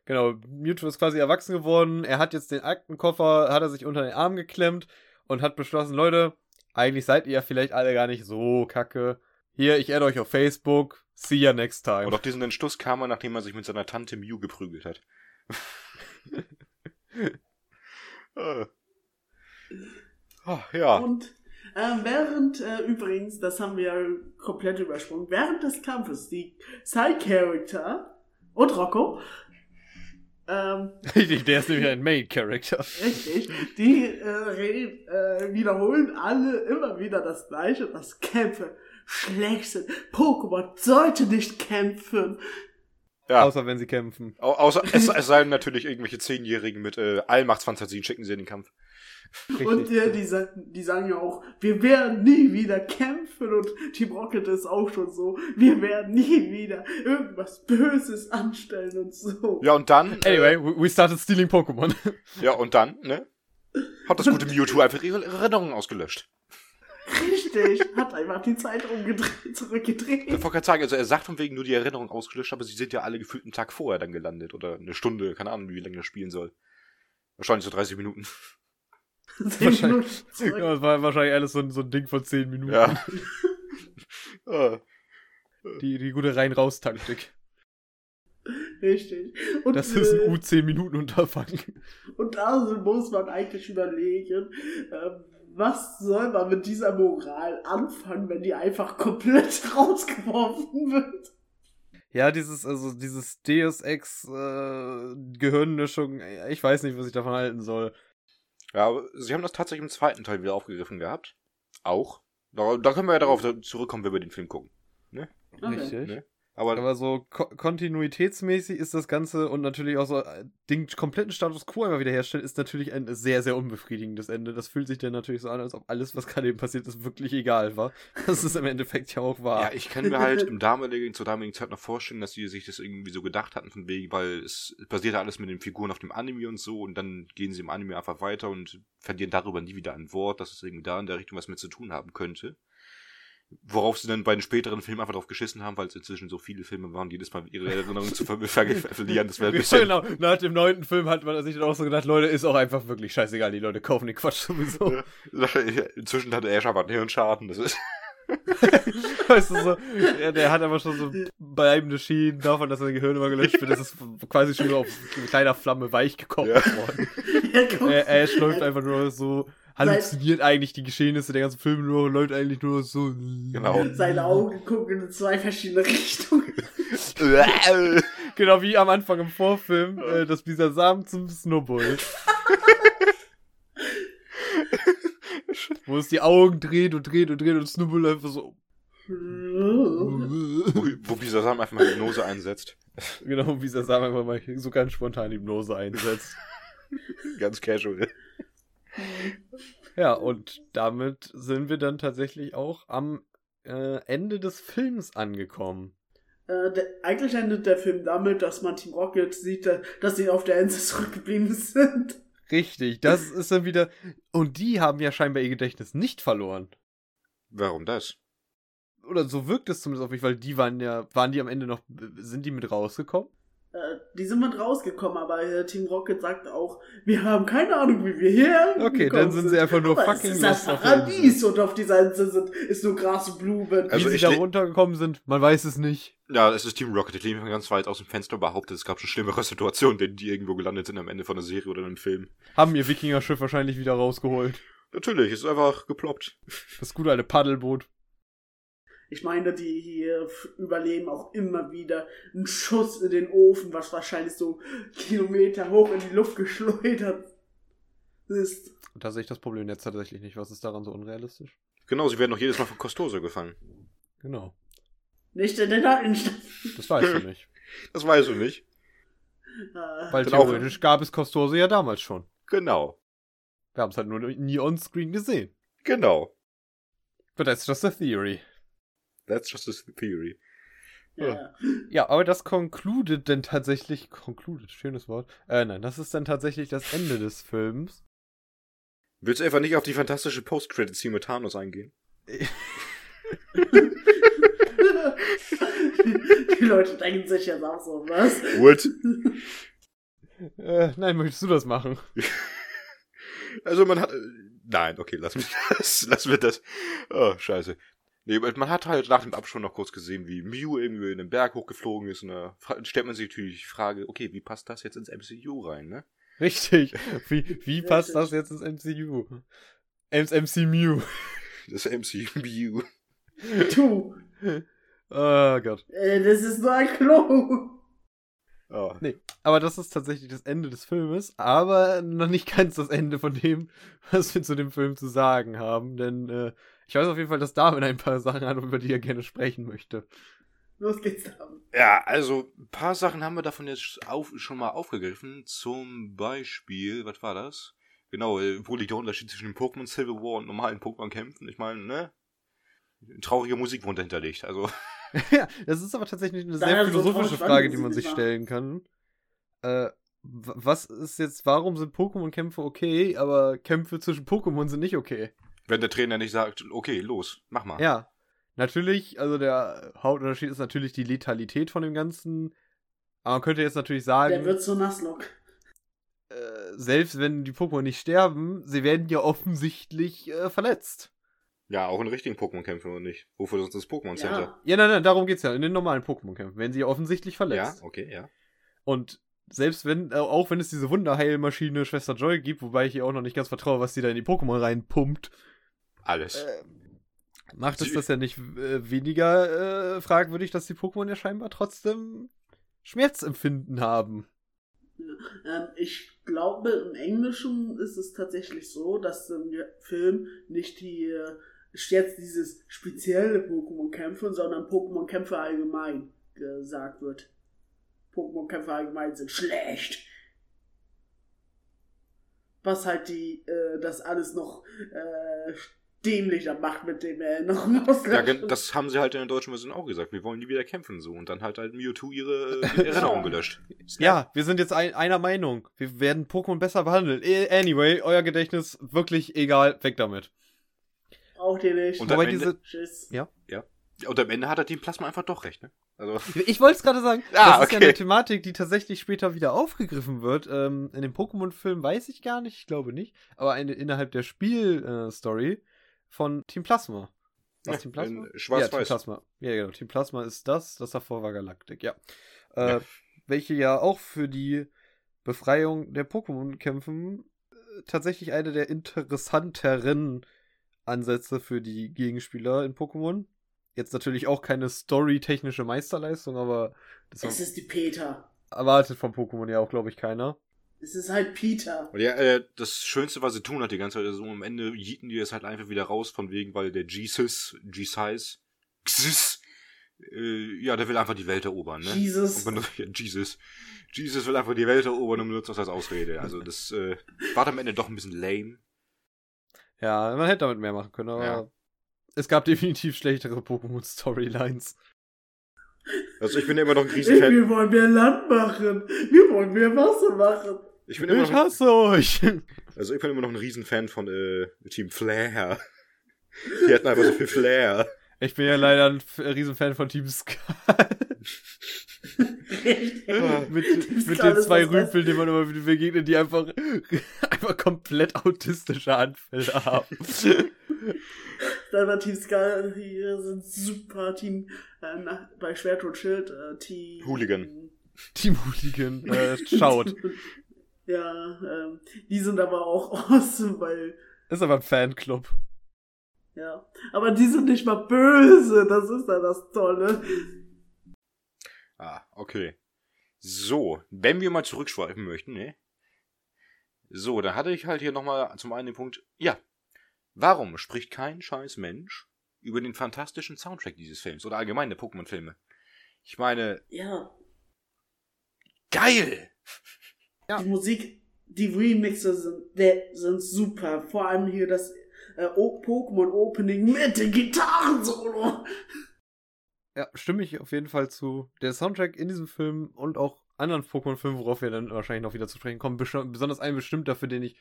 Genau, Mewtwo ist quasi erwachsen geworden. Er hat jetzt den Aktenkoffer, hat er sich unter den Arm geklemmt und hat beschlossen, Leute, eigentlich seid ihr ja vielleicht alle gar nicht so kacke. Hier, ich adde euch auf Facebook. See ya next time. Und auf diesen Entschluss kam er, nachdem er sich mit seiner Tante Mew geprügelt hat. Ah, ja. Und äh, während, äh, übrigens, das haben wir komplett übersprungen, während des Kampfes die Side-Character und Rocco Ähm, Richtig, der ist nämlich ein Main Character. richtig. Die äh, äh, wiederholen alle immer wieder das Gleiche, dass Kämpfe schlecht sind. Pokémon sollte nicht kämpfen. Ja, Außer wenn sie kämpfen. au außer es, es seien natürlich irgendwelche Zehnjährigen mit äh, Allmachtsfantasien, schicken sie in den Kampf. Richtig. Und äh, die, die sagen ja auch, wir werden nie wieder kämpfen und Team Rocket ist auch schon so, wir werden nie wieder irgendwas Böses anstellen und so. Ja, und dann. Anyway, we we started stealing Pokémon. Äh, ja, und dann, ne? Hat das gute Mewtwo einfach ihre Erinnerungen ausgelöscht. Richtig, hat einfach die Zeit umgedreht, zurückgedreht. Ich wollte gerade sagen, also er sagt von wegen nur die Erinnerung ausgelöscht, aber sie sind ja alle gefühlt einen Tag vorher dann gelandet. Oder eine Stunde, keine Ahnung, wie lange das spielen soll. Wahrscheinlich so 30 Minuten. Zehn Minuten zurück. Ja, das war wahrscheinlich alles so ein, so ein Ding von 10 Minuten. Ja. Ah. Die, die gute Rein-Raus-Taktik. Richtig. Und, Das ist äh, ein U10-Minuten-Unterfangen. Und da muss man eigentlich überlegen, ähm, was soll man mit dieser Moral anfangen, wenn die einfach komplett rausgeworfen wird? Ja, dieses, also dieses Deus Ex äh, Gehirnmischung, ich weiß nicht, was ich davon halten soll. Ja, aber sie haben das tatsächlich im zweiten Teil wieder aufgegriffen gehabt. Auch. Da, da können wir ja darauf zurückkommen, wenn wir den Film gucken. Richtig. Ne? Aber, Aber so ko kontinuitätsmäßig ist das Ganze und natürlich auch so äh, den kompletten Status quo einmal wiederherstellen, ist natürlich ein sehr, sehr unbefriedigendes Ende. Das fühlt sich dann natürlich so an, als ob alles, was gerade eben passiert ist, wirklich egal war. Das ist im Endeffekt ja auch wahr. ja, ich kann mir halt im damaligen, zur damaligen Zeit noch vorstellen, dass die sich das irgendwie so gedacht hatten, von wegen, weil es basiert ja alles mit den Figuren auf dem Anime und so und dann gehen sie im Anime einfach weiter und verlieren darüber nie wieder ein Wort, dass es irgendwie da in der Richtung was mit zu tun haben könnte. Worauf sie dann bei den späteren Filmen einfach drauf geschissen haben, weil es inzwischen so viele Filme waren, jedes Mal ihre Erinnerungen zu ver ver verlieren. Das wäre ein bisschen. genau, nach dem neunten Film hat man sich dann auch so gedacht, Leute, ist auch einfach wirklich scheißegal, die Leute kaufen den Quatsch sowieso. Inzwischen hatte Ash aber einen Hirnschaden. Das ist. Weißt du so, ja, der hat aber schon so bleibende Schienen davon, dass sein Gehirn immer gelöscht wird. Das ist quasi schon nur auf kleiner Flamme weich gekocht Ja. worden. Er kommt- Äh, Ash läuft einfach nur so, halluziniert eigentlich die Geschehnisse der ganzen Filme nur, läuft eigentlich nur so. Genau. Seine Augen gucken in zwei verschiedene Richtungen. Genau wie am Anfang im Vorfilm, äh, dass dieser Samen zum Snowball. Wo es die Augen dreht und dreht und dreht und Snowball einfach so. wo, wo dieser Samen einfach mal Hypnose einsetzt. Genau, wie dieser Samen einfach mal so ganz spontan Hypnose einsetzt. Ganz casual. Ja, und damit sind wir dann tatsächlich auch am äh, Ende des Films angekommen. Äh, der, eigentlich endet der Film damit, dass man Team Rocket sieht, dass sie auf der Insel zurückgeblieben sind. Richtig, das ist dann wieder. Und die haben ja scheinbar ihr Gedächtnis nicht verloren. Warum das? Oder so wirkt es zumindest auf mich, weil die waren ja, waren die am Ende noch, sind die mit rausgekommen? Äh, die sind mit rausgekommen, aber äh, Team Rocket sagt auch, wir haben keine Ahnung, wie wir hier Okay, dann sind sie einfach nur aber fucking es ist das. Paradies und auf dieser Insel sind, ist nur Gras und Blumen. Also Wie sie ich da runtergekommen sind, man weiß es nicht. Ja, es ist Team Rocket. Die lehnen ganz weit aus dem Fenster und behauptet, es gab schon schlimmere Situationen, denn die irgendwo gelandet sind am Ende von einer Serie oder einem Film. Haben ihr Wikinger-Schiff wahrscheinlich wieder rausgeholt. Natürlich, es ist einfach geploppt. Das gute alte Paddelboot. Ich meine, die hier überleben auch immer wieder einen Schuss in den Ofen, was wahrscheinlich so Kilometer hoch in die Luft geschleudert ist. Und da sehe ich das Problem jetzt tatsächlich nicht. Was ist daran so unrealistisch? Genau, sie werden doch jedes Mal von Costoso gefangen. Genau. Nicht in den alten Stadt. Das weißt du nicht. Das weißt du nicht. Äh, Weil Dann theoretisch gab es Costose ja damals schon. Genau. Wir haben es halt nur nie on-screen gesehen. Genau. But that's just a theory. That's just a theory. ja. Ja, aber das concluded denn tatsächlich. Concluded, schönes Wort. Äh, nein, das ist dann tatsächlich das Ende des Films. Willst du einfach nicht auf die fantastische Post-Credit-Scene mit Thanos eingehen? die Leute denken sich jetzt auch so, was? What? Äh, nein, möchtest du das machen? Also man hat. äh, Nein, okay, lass mich das. Lass mir das. Oh, scheiße. Nee, man hat halt nach dem Absprung noch kurz gesehen, wie Mew irgendwie in den Berg hochgeflogen ist und da stellt man sich natürlich die Frage, okay, wie passt das jetzt ins MCU rein, ne? Richtig. Wie, wie passt das jetzt ins MCU? Ins MCU. Das MCU. Du, Oh Gott. äh, das ist nur ein Klo. Oh. Nee, aber das ist tatsächlich das Ende des Filmes, aber noch nicht ganz das Ende von dem, was wir zu dem Film zu sagen haben, denn äh, ich weiß auf jeden Fall, dass David ein paar Sachen hat, über die er gerne sprechen möchte. Los geht's dann. Ja, also ein paar Sachen haben wir davon jetzt auf, schon mal aufgegriffen. Zum Beispiel, was war das? Genau, äh, wo liegt der Unterschied zwischen dem Pokémon Silver War und normalen Pokémon-Kämpfen? Ich meine, ne? Traurige Musik wurde hinterlegt. Also, ja, das ist aber tatsächlich eine sehr so philosophische Frage, die man sich stellen kann. Äh, was ist jetzt, warum sind Pokémon-Kämpfe okay, aber Kämpfe zwischen Pokémon sind nicht okay? Wenn der Trainer nicht sagt, okay, los, mach mal. Ja, natürlich, also der Hauptunterschied ist natürlich die Letalität von dem Ganzen. Aber man könnte jetzt natürlich Der sagen, wird zur Nasslock. äh, selbst wenn die Pokémon nicht sterben, sie werden ja offensichtlich äh, verletzt. Ja, auch in richtigen Pokémon-Kämpfen und nicht. Wofür sonst das Pokémon Center? Ja. Ja, nein, nein, darum geht's ja. In den normalen Pokémon-Kämpfen werden sie ja offensichtlich Ja, verletzt. okay, ja. Und selbst wenn, äh, auch wenn es diese Wunderheilmaschine Schwester Joy gibt, wobei ich ihr auch noch nicht ganz vertraue, was sie da in die Pokémon reinpumpt, Alles. äh, macht es das ja nicht äh, weniger äh, fragwürdig, dass die Pokémon ja scheinbar trotzdem Schmerzempfinden haben. Ähm, ich glaube, im Englischen ist es tatsächlich so, dass im Film nicht die äh, jetzt dieses spezielle Pokémon-Kämpfe, sondern Pokémon-Kämpfe allgemein gesagt wird. Pokémon-Kämpfe allgemein sind schlecht. Was halt die, äh, das alles noch äh, dämlicher macht mit dem Erinnerung Ja, auslöschen. gen- das haben sie halt in der deutschen Version auch gesagt. Wir wollen nie wieder kämpfen so. Und dann hat halt Mewtwo ihre äh, Erinnerung gelöscht. Ja, wir sind jetzt ein, einer Meinung. Wir werden Pokémon besser behandeln. Eh, Anyway, euer Gedächtnis wirklich egal, weg damit. Auch dir nicht. Und Wobei Ende- diese. Tschüss. Ja. Und am Ende hat der Team Plasma einfach doch recht, ne? Also, Ich wollte es gerade sagen. Ah, das ist ja okay. eine Thematik, die tatsächlich später wieder aufgegriffen wird. Ähm, in dem Pokémon-Film weiß ich gar nicht, ich glaube nicht. Aber eine innerhalb der Spielstory von Team Plasma. Was Ja, Team Plasma? in Ja, Team Schwarz-Weiß. Plasma. Ja, genau. Team Plasma ist das, das davor war Galactic, ja. Äh, Ja. Welche ja auch für die Befreiung der Pokémon kämpfen. Äh, tatsächlich eine der interessanteren Ansätze für die Gegenspieler in Pokémon. Jetzt natürlich auch keine storytechnische Meisterleistung, aber das Es ist die Peter. erwartet vom Pokémon ja auch, glaube ich, keiner. Es ist halt Peter. Und ja, äh, das Schönste, was sie tun hat die ganze Zeit, ist so am Ende jieten die das halt einfach wieder raus, von wegen, weil der Jesus, Jesus, Xis, äh, ja, der will einfach die Welt erobern, ne? Jesus. Und benutzt, ja, Jesus. Jesus will einfach die Welt erobern und benutzt das als Ausrede. Also das äh, war am Ende doch ein bisschen lame. Ja, man hätte damit mehr machen können, aber Ja. es gab definitiv schlechtere Pokémon-Storylines. Also ich bin immer noch ein Riesenfan. wir wollen mehr Land machen. Wir wollen mehr Wasser machen. Ich bin immer Ich noch, hasse euch! also ich bin immer noch ein Riesenfan von äh, Team Flair. Die hatten einfach so viel Flair. Ich bin ja leider ein F- Riesenfan von Team Skull. mit mit den zwei. Rüpeln, denen man immer wieder begegnet, die einfach, einfach komplett autistische Anfälle haben. Selber Team Skull hier sind super Team äh, nach, bei Schwert und Schild. Äh, Team Hooligan. Team Hooligan, äh, schaut. Ja, ähm, die sind aber auch awesome, weil Ist aber ein Fanclub. ja, aber die sind nicht mal böse. Das ist ja das Tolle. Ah, okay. So, wenn wir mal zurückschweifen möchten, ne? So, dann hatte ich halt hier nochmal zum einen den Punkt, ja, warum spricht kein scheiß Mensch über den fantastischen Soundtrack dieses Films oder allgemein der Pokémon-Filme? Ich meine, Ja, geil! Ja. die Musik, die Remixe sind, sind super. Vor allem hier das äh, Pokémon Opening mit dem Gitarrensolo. Ja, stimme ich auf jeden Fall zu. Der Soundtrack in diesem Film und auch anderen Pokémon-Filmen, worauf wir dann wahrscheinlich noch wieder zu sprechen kommen, besonders einen bestimmt dafür, den ich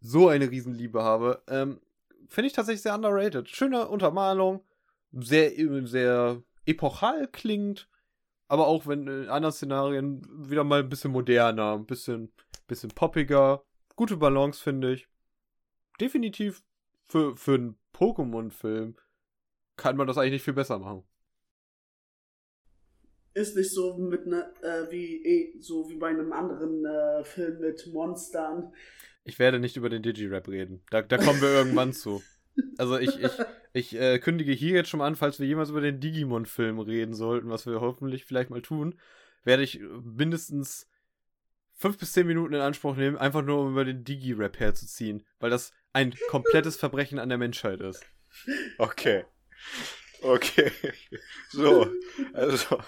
so eine Riesenliebe habe, ähm, finde ich tatsächlich sehr underrated. Schöne Untermalung, sehr, sehr epochal klingt, aber auch wenn in anderen Szenarien wieder mal ein bisschen moderner, ein bisschen, bisschen poppiger. Gute Balance, finde ich. Definitiv für, für einen Pokémon-Film kann man das eigentlich nicht viel besser machen. Ist nicht so mit ne, äh, wie eh, so wie bei einem anderen äh, Film mit Monstern. Ich werde nicht über den Digi-Rap reden. Da, da kommen wir irgendwann zu. Also ich, ich, ich äh, kündige hier jetzt schon mal an, falls wir jemals über den Digimon-Film reden sollten, was wir hoffentlich vielleicht mal tun, werde ich mindestens fünf bis zehn Minuten in Anspruch nehmen, einfach nur um über den Digi-Rap herzuziehen, weil das ein komplettes Verbrechen an der Menschheit ist. Okay. Okay. So, also,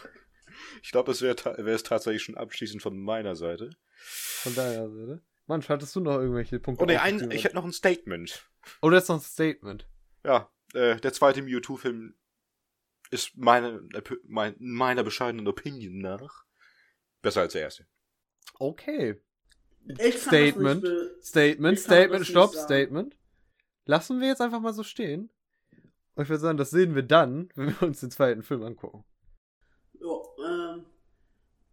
ich glaube, das wäre wär es tatsächlich schon abschließend von meiner Seite. Von daher, Seite. Mann, hattest du noch irgendwelche Punkte? Oh ne, ein, aufgeschrieben? ich hätte noch ein Statement. Oh, das ist noch ein Statement. Ja, äh, der zweite Mewtwo-Film ist meine, mein, meiner bescheidenen Opinion nach besser als der erste. Okay. Ich Statement. Statement, Statement, Stopp. Statement. Lassen wir jetzt einfach mal so stehen. Und ich würde sagen, das sehen wir dann, wenn wir uns den zweiten Film angucken. Ja, ähm,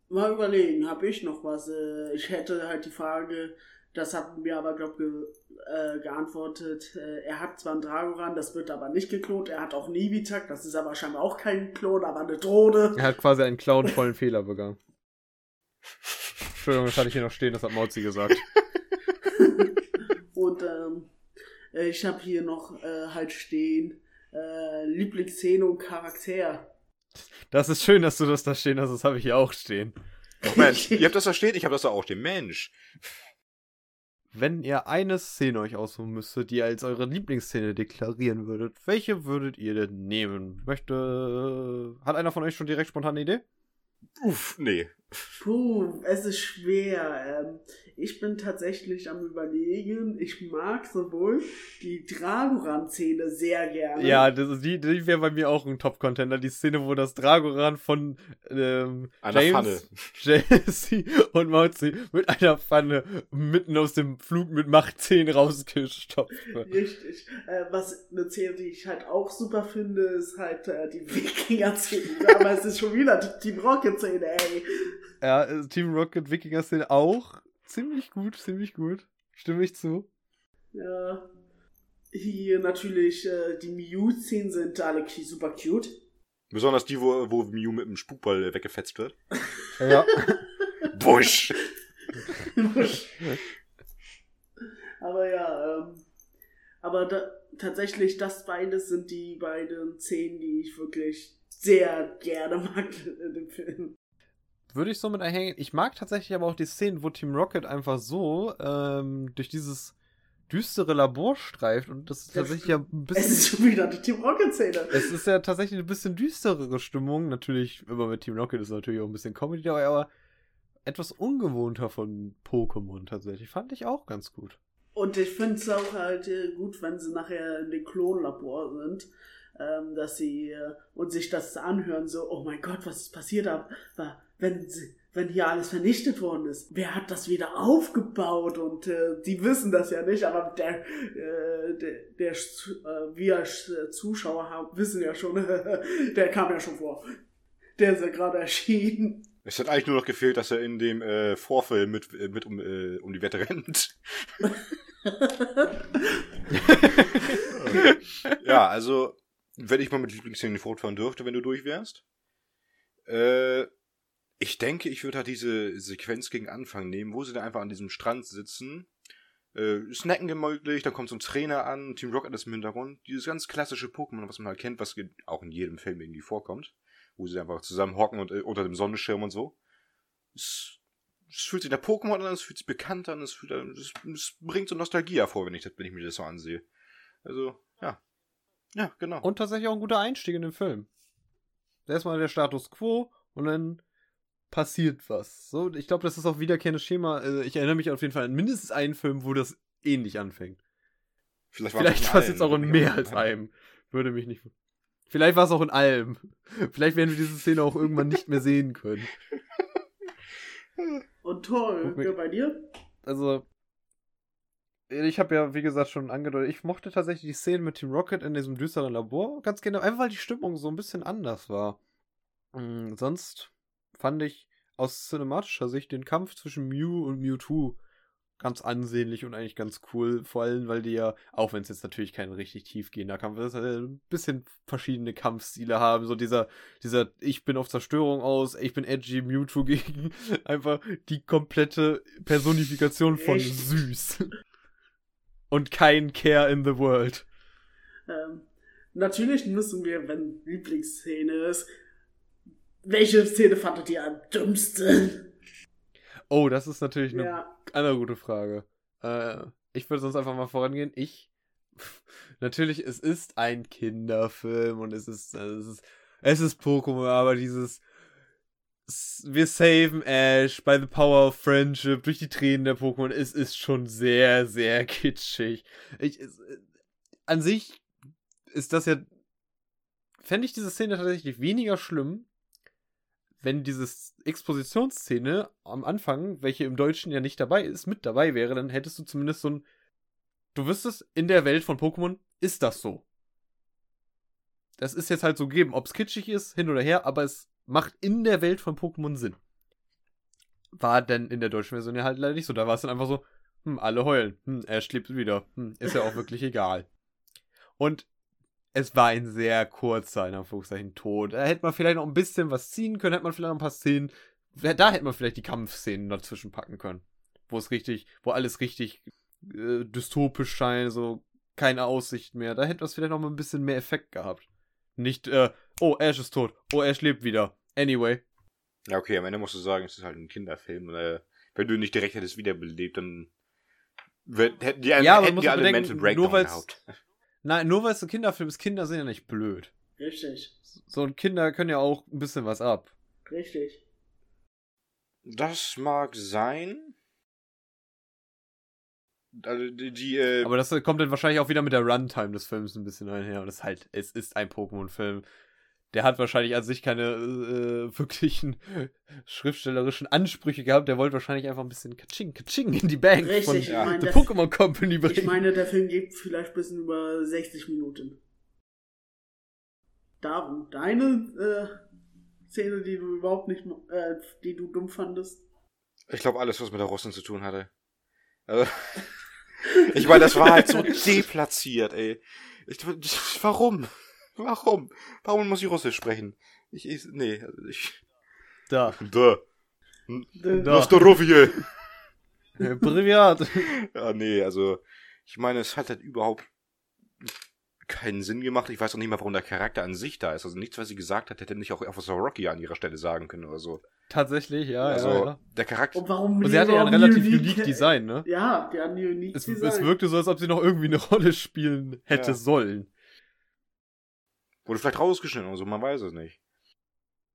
mal überlegen, habe ich noch was? Äh, ich hätte halt die Frage, das hat mir aber, glaube ge äh, geantwortet, äh, er hat zwar einen Dragoran, das wird aber nicht geklont, er hat auch Nivitak, das ist aber scheinbar auch kein Klon, aber eine Drohne. Er hat quasi einen clownvollen Fehler begangen. Entschuldigung, das hatte ich hier noch stehen, das hat Mauzi gesagt. Und ähm, äh, ich habe hier noch äh, halt stehen, äh, Lieblingsszene und Charakter. Das ist schön, dass du das da stehen hast, das habe ich hier auch stehen. Oh Mensch, ihr habt das da stehen, ich habe das da auch stehen. Mensch. Wenn ihr eine Szene euch aussuchen müsstet, die ihr als eure Lieblingsszene deklarieren würdet, welche würdet ihr denn nehmen? Möchte. Hat einer von euch schon direkt spontan eine Idee? Uff, nee. Puh, es ist schwer. Ähm, ich bin tatsächlich am überlegen. Ich mag sowohl die Dragoran-Szene sehr gerne. Ja, das ist die, die wäre bei mir auch ein Top-Contender. Die Szene, wo das Dragoran von ähm, Einer James, Jesse und Mauzi mit einer Pfanne mitten aus dem Flug mit Macht 10 rausgestopft wird. Richtig. Äh, was eine Szene, die ich halt auch super finde, ist halt äh, die Wikinger-Szene. Aber es ist schon wieder die Rocket-Szene, ey. Ja, äh, Team Rocket Wikinger-Szene auch ziemlich gut, ziemlich gut. Stimme ich zu. Ja. Hier natürlich, äh, die Mew-Szenen sind alle super cute. Besonders die, wo, wo Mew mit dem Spukball weggefetzt wird. Ja. Busch! Aber ja, ähm, aber da, tatsächlich, das beides sind die beiden Szenen, die ich wirklich sehr gerne mag in dem Film. Würde ich so mit einhängen. Ich mag tatsächlich aber auch die Szenen, wo Team Rocket einfach so ähm, durch dieses düstere Labor streift und das ist tatsächlich ja ein Es ist bisschen. schon wieder die Team Rocket-Szene. Es ist ja tatsächlich eine bisschen düsterere Stimmung. Natürlich, immer mit Team Rocket ist natürlich auch ein bisschen Comedy dabei, aber etwas ungewohnter von Pokémon tatsächlich. Fand ich auch ganz gut. Und ich finde es auch halt äh, gut, wenn sie nachher in dem Klonlabor sind, ähm, dass sie äh, und sich das anhören, so, oh mein Gott, was ist passiert, war, wenn wenn hier alles vernichtet worden ist, wer hat das wieder aufgebaut? Und äh, die wissen das ja nicht, aber der, äh, der, der äh, wir äh, Zuschauer haben, wissen ja schon, der kam ja schon vor. Der ist ja gerade erschienen. Es hat eigentlich nur noch gefehlt, dass er in dem äh, Vorfilm mit, äh, mit um, äh, um die Wette rennt. ja, also, wenn ich mal mit Lieblingsszenen fortfahren dürfte, wenn du durch wärst. Äh, ich denke, ich würde halt diese Sequenz gegen Anfang nehmen, wo sie da einfach an diesem Strand sitzen, äh, snacken gemütlich, dann kommt so ein Trainer an, Team Rocket ist im Hintergrund. Dieses ganz klassische Pokémon, was man halt kennt, was auch in jedem Film irgendwie vorkommt. Wo sie einfach zusammen hocken und äh, unter dem Sonnenschirm und so. Es, es fühlt sich nach Pokémon an, es fühlt sich bekannt an, es, fühlt, es, es bringt so Nostalgie hervor, wenn ich, wenn ich mir das so ansehe. Also, ja. Ja, genau. Und tatsächlich auch ein guter Einstieg in den Film. Erstmal der Status quo und dann passiert was. So, ich glaube, das ist auch wiederkehrendes Schema. Äh, Ich erinnere mich auf jeden Fall an mindestens einen Film, wo das ähnlich anfängt. Vielleicht, Vielleicht war es jetzt auch in mehr als einem. Würde mich nicht. Vielleicht war es auch in allem. Vielleicht werden wir diese Szene auch irgendwann nicht mehr sehen können. Und toll, Okay. ja, bei dir? Also, ich habe ja, wie gesagt, schon angedeutet, ich mochte tatsächlich die Szene mit Team Rocket in diesem düsteren Labor ganz genau, einfach weil die Stimmung so ein bisschen anders war. Mm, sonst fand ich aus cinematischer Sicht den Kampf zwischen Mew und Mewtwo ganz ansehnlich und eigentlich ganz cool. Vor allem, weil die ja, auch wenn es jetzt natürlich kein richtig tiefgehender Kampf ist, äh, ein bisschen verschiedene Kampfstile haben. So dieser, dieser Ich bin auf Zerstörung aus, ich bin edgy Mewtwo gegen einfach die komplette Personifikation von Echt? süß. Und kein Care in the World. Ähm, natürlich müssen wir, wenn Lieblingsszene ist, Welche Szene fandet ihr am dümmsten? Oh, das ist natürlich eine Ja. andere gute Frage. Äh, ich würde sonst einfach mal vorangehen. Ich. Natürlich, es ist ein Kinderfilm und es ist, also es ist, es ist Pokémon, aber dieses wir saven Ash by the power of friendship durch die Tränen der Pokémon, es ist schon sehr, sehr kitschig. Ich, es, an sich ist das ja, fände ich diese Szene tatsächlich weniger schlimm, wenn diese Expositionsszene am Anfang, welche im Deutschen ja nicht dabei ist, mit dabei wäre, dann hättest du zumindest so ein. Du wüsstest, in der Welt von Pokémon ist das so. Das ist jetzt halt so gegeben, ob es kitschig ist, hin oder her, aber es macht in der Welt von Pokémon Sinn. War denn in der deutschen Version ja halt leider nicht so. Da war es dann einfach so, hm, alle heulen. Hm, Ash lebt wieder. Hm, ist ja auch wirklich egal. Und es war ein sehr kurzer, in Anführungszeichen, Tod. Da hätte man vielleicht noch ein bisschen was ziehen können, hätte man vielleicht noch ein paar Szenen. Da hätte man vielleicht die Kampfszenen dazwischen packen können. Wo es richtig, wo alles richtig äh, dystopisch scheint, so keine Aussicht mehr. Da hätte es vielleicht noch mal ein bisschen mehr Effekt gehabt. Nicht, äh, oh, Ash ist tot. Oh, Ash lebt wieder. Anyway. Ja, okay, am Ende musst du sagen, es ist halt ein Kinderfilm. Äh, wenn du nicht direkt hättest wiederbelebt, dann hätten die, Ja, hätten die alle bedenken, Mental Breakdown nur gehabt. Nein, nur weil es ein Kinderfilm ist, Kinder sind ja nicht blöd. Richtig. So, und Kinder können ja auch ein bisschen was ab. Richtig. Das mag sein. Also die, die äh, Aber das kommt dann wahrscheinlich auch wieder mit der Runtime des Films ein bisschen einher. Und es halt, es ist ein Pokémon-Film. Der hat wahrscheinlich an sich keine äh, wirklichen schriftstellerischen Ansprüche gehabt. Der wollte wahrscheinlich einfach ein bisschen Kaching, Kaching in die Bank Richtig, von ich Ja. meine, der Pokémon Company bringen. ich meine, der Film geht vielleicht ein bisschen über 60 Minuten. Darum, deine äh, Szene, die du überhaupt nicht, äh, die du dumm fandest. ich glaube alles, was mit der Russin zu tun hatte. Also, ich meine, das war halt so deplatziert, ey. Ich, warum? Warum? Warum muss ich Russisch sprechen? Ich, ich nee, also ich. da. Da. Da. Nastarovje. Äh, Privat. Ja, nee, also ich meine, es hat halt überhaupt keinen Sinn gemacht. Ich weiß auch nicht mal, warum der Charakter an sich da ist. Also nichts, was sie gesagt hat, hätte nicht auch Officer Rocky an ihrer Stelle sagen können oder so. Tatsächlich, ja, also ja, ja. der Charakter. Und warum Und sie hatte ja ein relativ unique- unique Design, ne? Ja, der hat ein unique Es, Design. es wirkte so, als ob sie noch irgendwie eine Rolle spielen hätte Ja. sollen. Wurde vielleicht rausgeschnitten oder so, man weiß es nicht.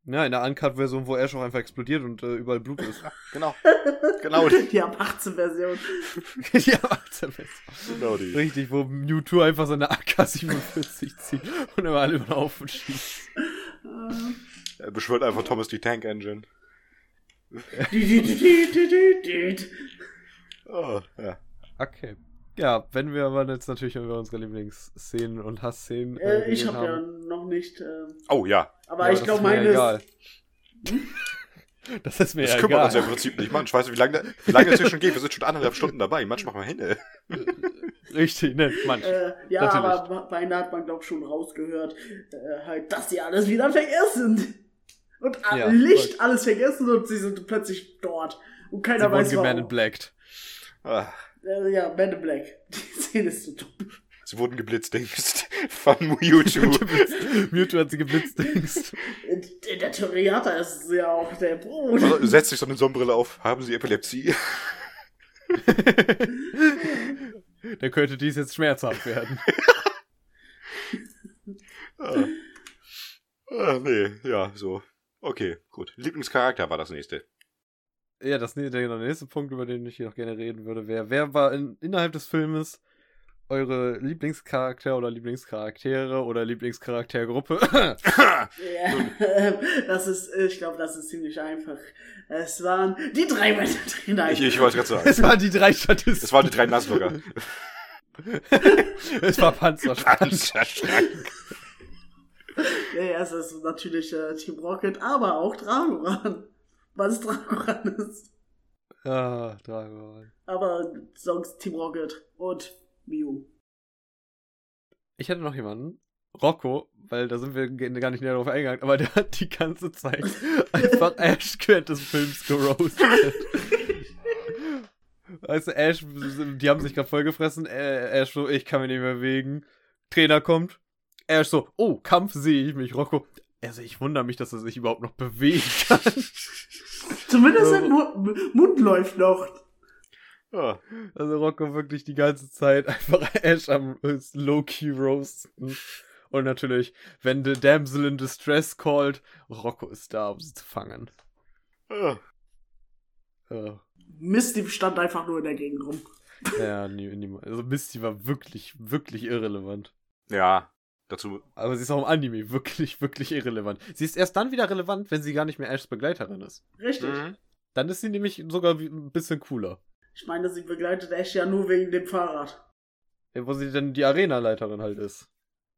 Ja, in der Uncut-Version, wo Ash auch einfach explodiert und äh, überall Blut ist. Genau. genau, die ab 18 Version. ja, warte, genau die. Richtig, wo Mewtwo einfach seine AK-47 zieht und immer alle über den Haufen schießt. Er beschwört einfach Thomas die Tank Engine. die, die, die, die, die, die, die. Oh, ja. Okay. Ja, wenn wir aber jetzt natürlich über unsere Lieblingsszenen und Hassszenen Äh, ich geredet habe ja noch nicht. Äh, Oh ja. aber Ja, ich das glaube, ist mir meine egal. ist. Das ist mir Das ja kümmert egal. uns ja im Prinzip nicht. Mann, ich weiß nicht, wie lange, wie lange es hier schon geht. Wir sind schon anderthalb Stunden dabei. Manchmal mal hin. ey. Richtig, ne, manch. Äh, ja, Natürlich. aber beinahe hat man, glaube ich, schon rausgehört, äh, halt, dass sie alles wieder vergessen. Und a- Ja, Licht voll. alles vergessen und sie sind plötzlich dort. Und Sie keiner wurden weiß geman in warum. blacked. Ah, Äh, ja, Man in Black. Die Szene ist so dumm. sie wurden geblitzdingst von Mewtwo. Mewtwo hat sie geblitzdingst. In, in der Theorie hat er es ja auch der Bruder. Also, setzt sich so eine Sonnenbrille auf. Haben sie Epilepsie? Der könnte dies jetzt schmerzhaft werden. Ah. ah, nee, ja, so. Okay, gut. Lieblingscharakter war das nächste. Ja, das der, der nächste Punkt, über den ich hier noch gerne reden würde, wäre, wer war in, innerhalb des Filmes eure Lieblingscharakter oder Lieblingscharaktere oder Lieblingscharaktergruppe? Ja, das ist, ich glaube, das ist ziemlich einfach. Es waren die drei Männer. Nein, Ich, ich wollte gerade sagen. es waren die drei Statisten. Es waren die drei Nassburger. es war Panzerschrank. Panzerschrank. Ja, ja, es ist natürlich äh, Team Rocket, aber auch Dragoran. Es Dragoran ist. ah, Dragon. Aber sonst Team Rocket und Mew. Ich hatte noch jemanden, Rocco, weil da sind wir gar nicht näher drauf eingegangen, aber der hat die ganze Zeit einfach Ash während des Films geroastet. Weißt du, Ash, die haben sich gerade vollgefressen. Ash so, ich kann mich nicht mehr bewegen. Trainer kommt. Ash so, oh, Kampf sehe ich mich. Rocco, Also ich wundere mich, dass er sich überhaupt noch bewegen kann. Zumindest sein Mu Mund läuft noch. Ja. Also Rocco wirklich die ganze Zeit einfach Ash am Low-Key roasten. Und natürlich, wenn the damsel in distress called, Rocco ist da, um sie zu fangen. Ja. Ja, Misty stand einfach nur in der Gegend rum. ja nie, nie, also Misty war wirklich, wirklich irrelevant. Ja, dazu. Aber sie ist auch im Anime wirklich, wirklich irrelevant. Sie ist erst dann wieder relevant, wenn sie gar nicht mehr Ashs Begleiterin ist. Richtig. Mhm. Dann ist sie nämlich sogar wie- ein bisschen cooler. Ich meine, sie begleitet Ash ja nur wegen dem Fahrrad. Ja, Wo sie dann die Arena-Leiterin halt ist.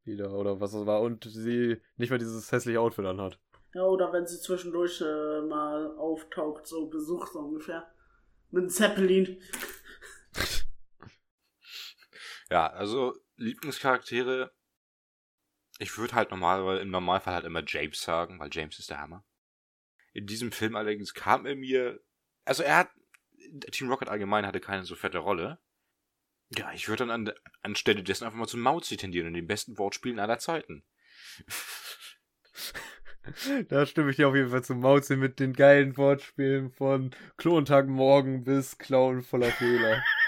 Wieder, oder was es war. Und sie nicht mehr dieses hässliche Outfit anhat. Ja, oder wenn sie zwischendurch äh, mal auftaucht, so besucht so ungefähr. Mit einem Zeppelin. Ja, also Lieblingscharaktere. Ich würde halt normal, im Normalfall halt immer James sagen, weil James ist der Hammer. In diesem Film allerdings kam er mir, also er hat, Team Rocket allgemein hatte keine so fette Rolle. Ja, ich würde dann an, anstelle dessen einfach mal zum Mauzi tendieren und den besten Wortspielen aller Zeiten. Da stimme ich dir auf jeden Fall zu Mauzi mit den geilen Wortspielen von Klontag morgen bis Clown voller Fehler.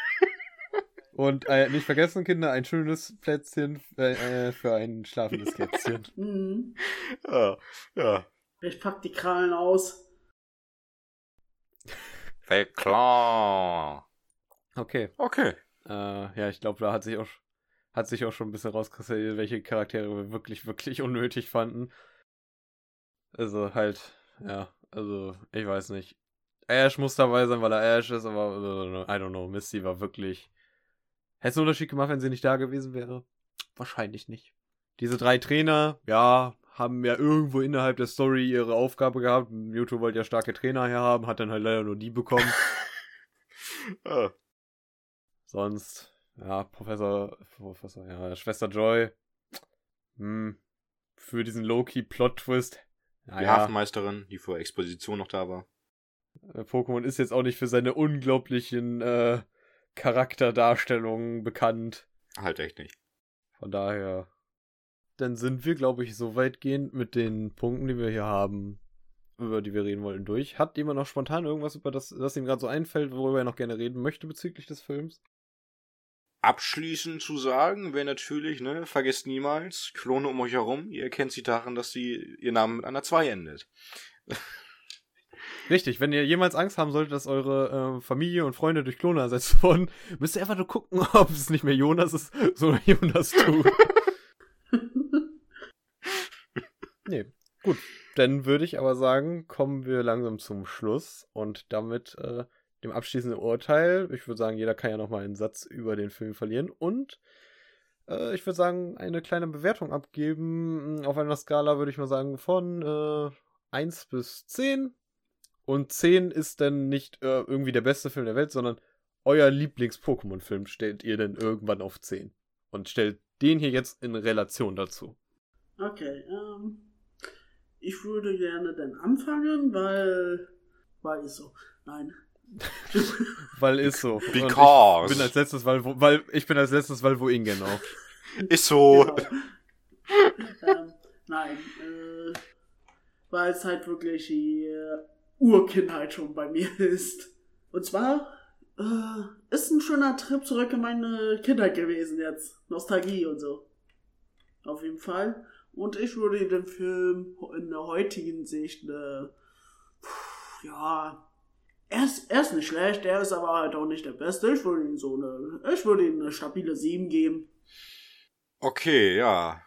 Und äh, nicht vergessen, Kinder, ein schönes Plätzchen äh, äh, für ein schlafendes Kätzchen. Mhm. Ja, ja. Ich pack die Krallen aus. Weil klar. Okay. Okay. Äh, ja, ich glaube, da hat sich auch hat sich auch schon ein bisschen rauskristallisiert, welche Charaktere wir wirklich, wirklich unnötig fanden. Also halt, ja, also ich weiß nicht. Ash muss dabei sein, weil er Ash ist, aber äh, I don't know, Misty war wirklich. Hätte es einen Unterschied gemacht, wenn sie nicht da gewesen wäre? Wahrscheinlich nicht. Diese drei Trainer, ja, haben ja irgendwo innerhalb der Story ihre Aufgabe gehabt. Mewtwo wollte ja starke Trainer herhaben, hat dann halt leider nur die bekommen. Ja. Sonst, ja, Professor, Professor, ja, Schwester Joy, hm, für diesen Low-Key-Plot-Twist, Die naja, Hafenmeisterin, die vor Exposition noch da war. äh, Pokémon ist jetzt auch nicht für seine unglaublichen äh, Charakterdarstellungen bekannt. Halt echt nicht. Von daher, dann sind wir, glaube ich, so weitgehend mit den Punkten, die wir hier haben, über die wir reden wollten, durch. Hat jemand noch spontan irgendwas, über das, das ihm gerade so einfällt, worüber er noch gerne reden möchte bezüglich des Films? Abschließend zu sagen wäre natürlich, ne, vergesst niemals, Klone um euch herum, ihr erkennt sie daran, dass sie ihr Name mit einer 2 endet. Richtig, wenn ihr jemals Angst haben solltet, dass eure äh, Familie und Freunde durch Klone ersetzt wurden, müsst ihr einfach nur gucken, ob es nicht mehr Jonas ist, sondern Jonas tu. nee, gut. Dann würde ich aber sagen, kommen wir langsam zum Schluss und damit äh, dem abschließenden Urteil. Ich würde sagen, jeder kann ja nochmal einen Satz über den Film verlieren und äh, ich würde sagen, eine kleine Bewertung abgeben. Auf einer Skala würde ich mal sagen von äh, 1 bis 10. Und 10 ist dann nicht äh, irgendwie der beste Film der Welt, sondern euer Lieblings-Pokémon-Film stellt ihr dann irgendwann auf 10. Und stellt den hier jetzt in Relation dazu. Okay, ähm. Ich würde gerne dann anfangen, weil. Weil ist so. Nein. Weil ist so. Und Because. Ich bin als letztes, weil, wo, weil ich bin als letztes, weil wohin genau. Ist so. Genau. ähm, nein, äh, weil es halt wirklich die äh, Urkindheit schon bei mir ist. Und zwar äh, ist ein schöner Trip zurück in meine Kindheit gewesen jetzt. Nostalgie und so. Auf jeden Fall. Und ich würde den Film in der heutigen Sicht, äh, pff, ja, er ist, er ist nicht schlecht, er ist aber halt auch nicht der Beste. Ich würde ihm so eine, ich würde ihm eine stabile 7 geben. Okay, ja.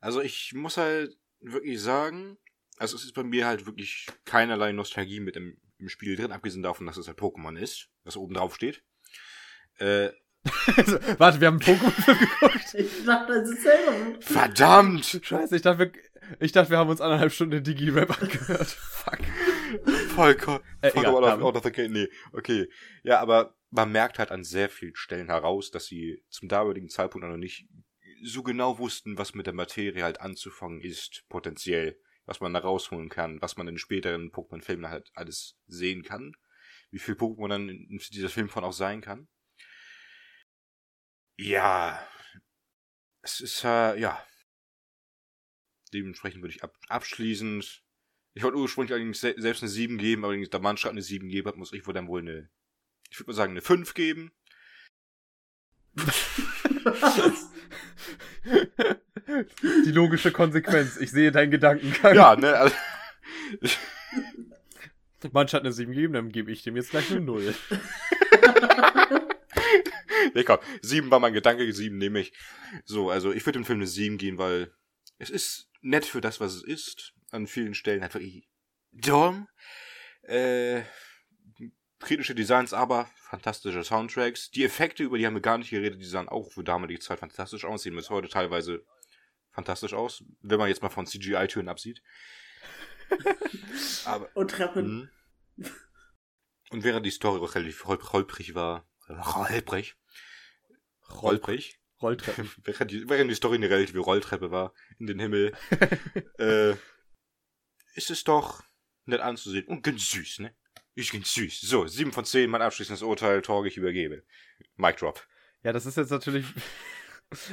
Also ich muss halt wirklich sagen, also es ist bei mir halt wirklich keinerlei Nostalgie mit im, im Spiel drin, abgesehen davon, dass es halt Pokémon ist, was oben drauf steht. Äh, Warte, wir haben Pokémon-Film geguckt. Ich dachte, das ist selber. verdammt! Scheiße, ich dachte, wir, ich dachte, wir haben uns anderthalb Stunden Digi-Rap angehört. Fuck. Vollkommen. Äh, Vollkommen egal, out, of, out of the game. Nee, okay. Ja, aber man merkt halt an sehr vielen Stellen heraus, dass sie zum damaligen Zeitpunkt noch nicht so genau wussten, was mit der Materie halt anzufangen ist, potenziell. Was man da rausholen kann, was man in späteren Pokémon-Filmen halt alles sehen kann. Wie viel Pokémon dann in dieser Film von auch sein kann. Ja. Es ist, äh, ja. dementsprechend würde ich ab abschließend. Ich wollte ursprünglich allerdings se selbst eine 7 geben, aber da Mann gerade eine 7 geben hat, muss ich wohl dann wohl eine, ich würde mal sagen, eine 5 geben. Die logische Konsequenz. Ich sehe deinen Gedankengang. Ja, ne, also, Manch hat eine 7 gegeben, dann gebe ich dem jetzt gleich eine 0. nee, komm, 7 war mein Gedanke, 7 nehme ich. So, also ich würde dem Film eine 7 geben, weil es ist nett für das, was es ist. An vielen Stellen einfach dumm. Äh, kritische Designs, aber fantastische Soundtracks. Die Effekte, über die haben wir gar nicht geredet, die sahen auch für damalige Zeit fantastisch aus. Sehen bis heute teilweise fantastisch aus, wenn man jetzt mal von CGI-Türen absieht. aber, Und Treppen. Mhm. Und während die Story auch relativ holp- holprig war, holprig, holprig, Rolltreppen. während die, während die Story eine relative Rolltreppe war in den Himmel, äh, ist es doch nett anzusehen und ganz süß, ne? Ich ganz süß. So, 7 von 10, mein abschließendes Urteil, Torge, ich übergebe. Mic drop. Ja, das ist jetzt natürlich.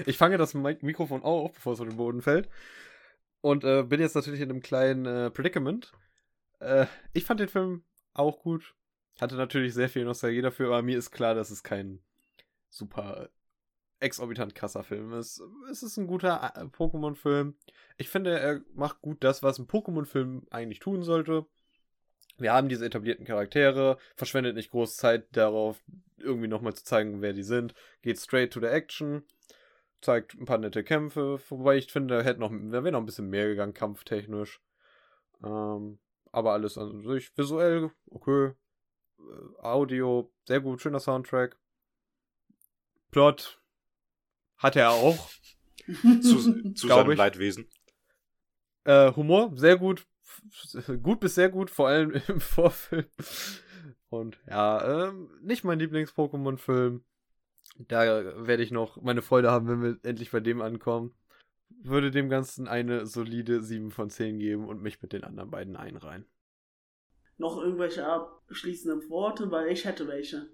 Ich fange das Mik- Mikrofon auf, bevor es auf den Boden fällt. Und äh, bin jetzt natürlich in einem kleinen äh, Predicament. Äh, ich fand den Film auch gut. Hatte natürlich sehr viel Nostalgie dafür, aber mir ist klar, dass es kein super exorbitant krasser Film ist. Es ist ein guter äh, Pokémon-Film. Ich finde, er macht gut das, was ein Pokémon-Film eigentlich tun sollte. Wir haben diese etablierten Charaktere, verschwendet nicht groß Zeit darauf, irgendwie nochmal zu zeigen, wer die sind. Geht straight to the action, zeigt ein paar nette Kämpfe, wobei ich finde, da hätte noch, da wäre noch ein bisschen mehr gegangen, kampftechnisch. Ähm, aber alles an sich visuell, okay. Äh, Audio, sehr gut, schöner Soundtrack. Plot hat er auch. Zu, zu seinem ich. Leidwesen. Äh, Humor, sehr gut. Gut bis sehr gut, vor allem im Vorfilm. Und ja, ähm, nicht mein Lieblings-Pokémon-Film. Da werde ich noch meine Freude haben, wenn wir endlich bei dem ankommen. Würde dem Ganzen eine solide 7 von 10 geben und mich mit den anderen beiden einreihen. Noch irgendwelche abschließenden Worte, weil ich hätte welche.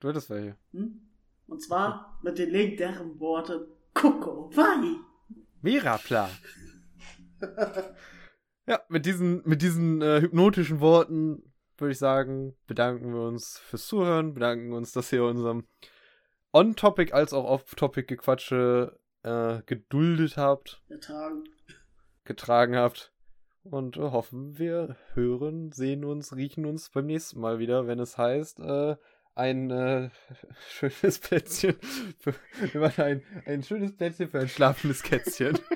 Du hättest welche. Hm? Und zwar mit den legendären Worten Koko Wai. Mirapla. ja, mit diesen, mit diesen äh, hypnotischen Worten würde ich sagen, bedanken wir uns fürs Zuhören, bedanken uns, dass ihr unserem On-Topic als auch Off-Topic-Gequatsche äh, geduldet habt, Ertragen. getragen habt. Und äh, hoffen, wir hören, sehen uns, riechen uns beim nächsten Mal wieder, wenn es heißt, äh, ein äh, schönes Plätzchen für, ein, ein schönes Plätzchen für ein schlafendes Kätzchen.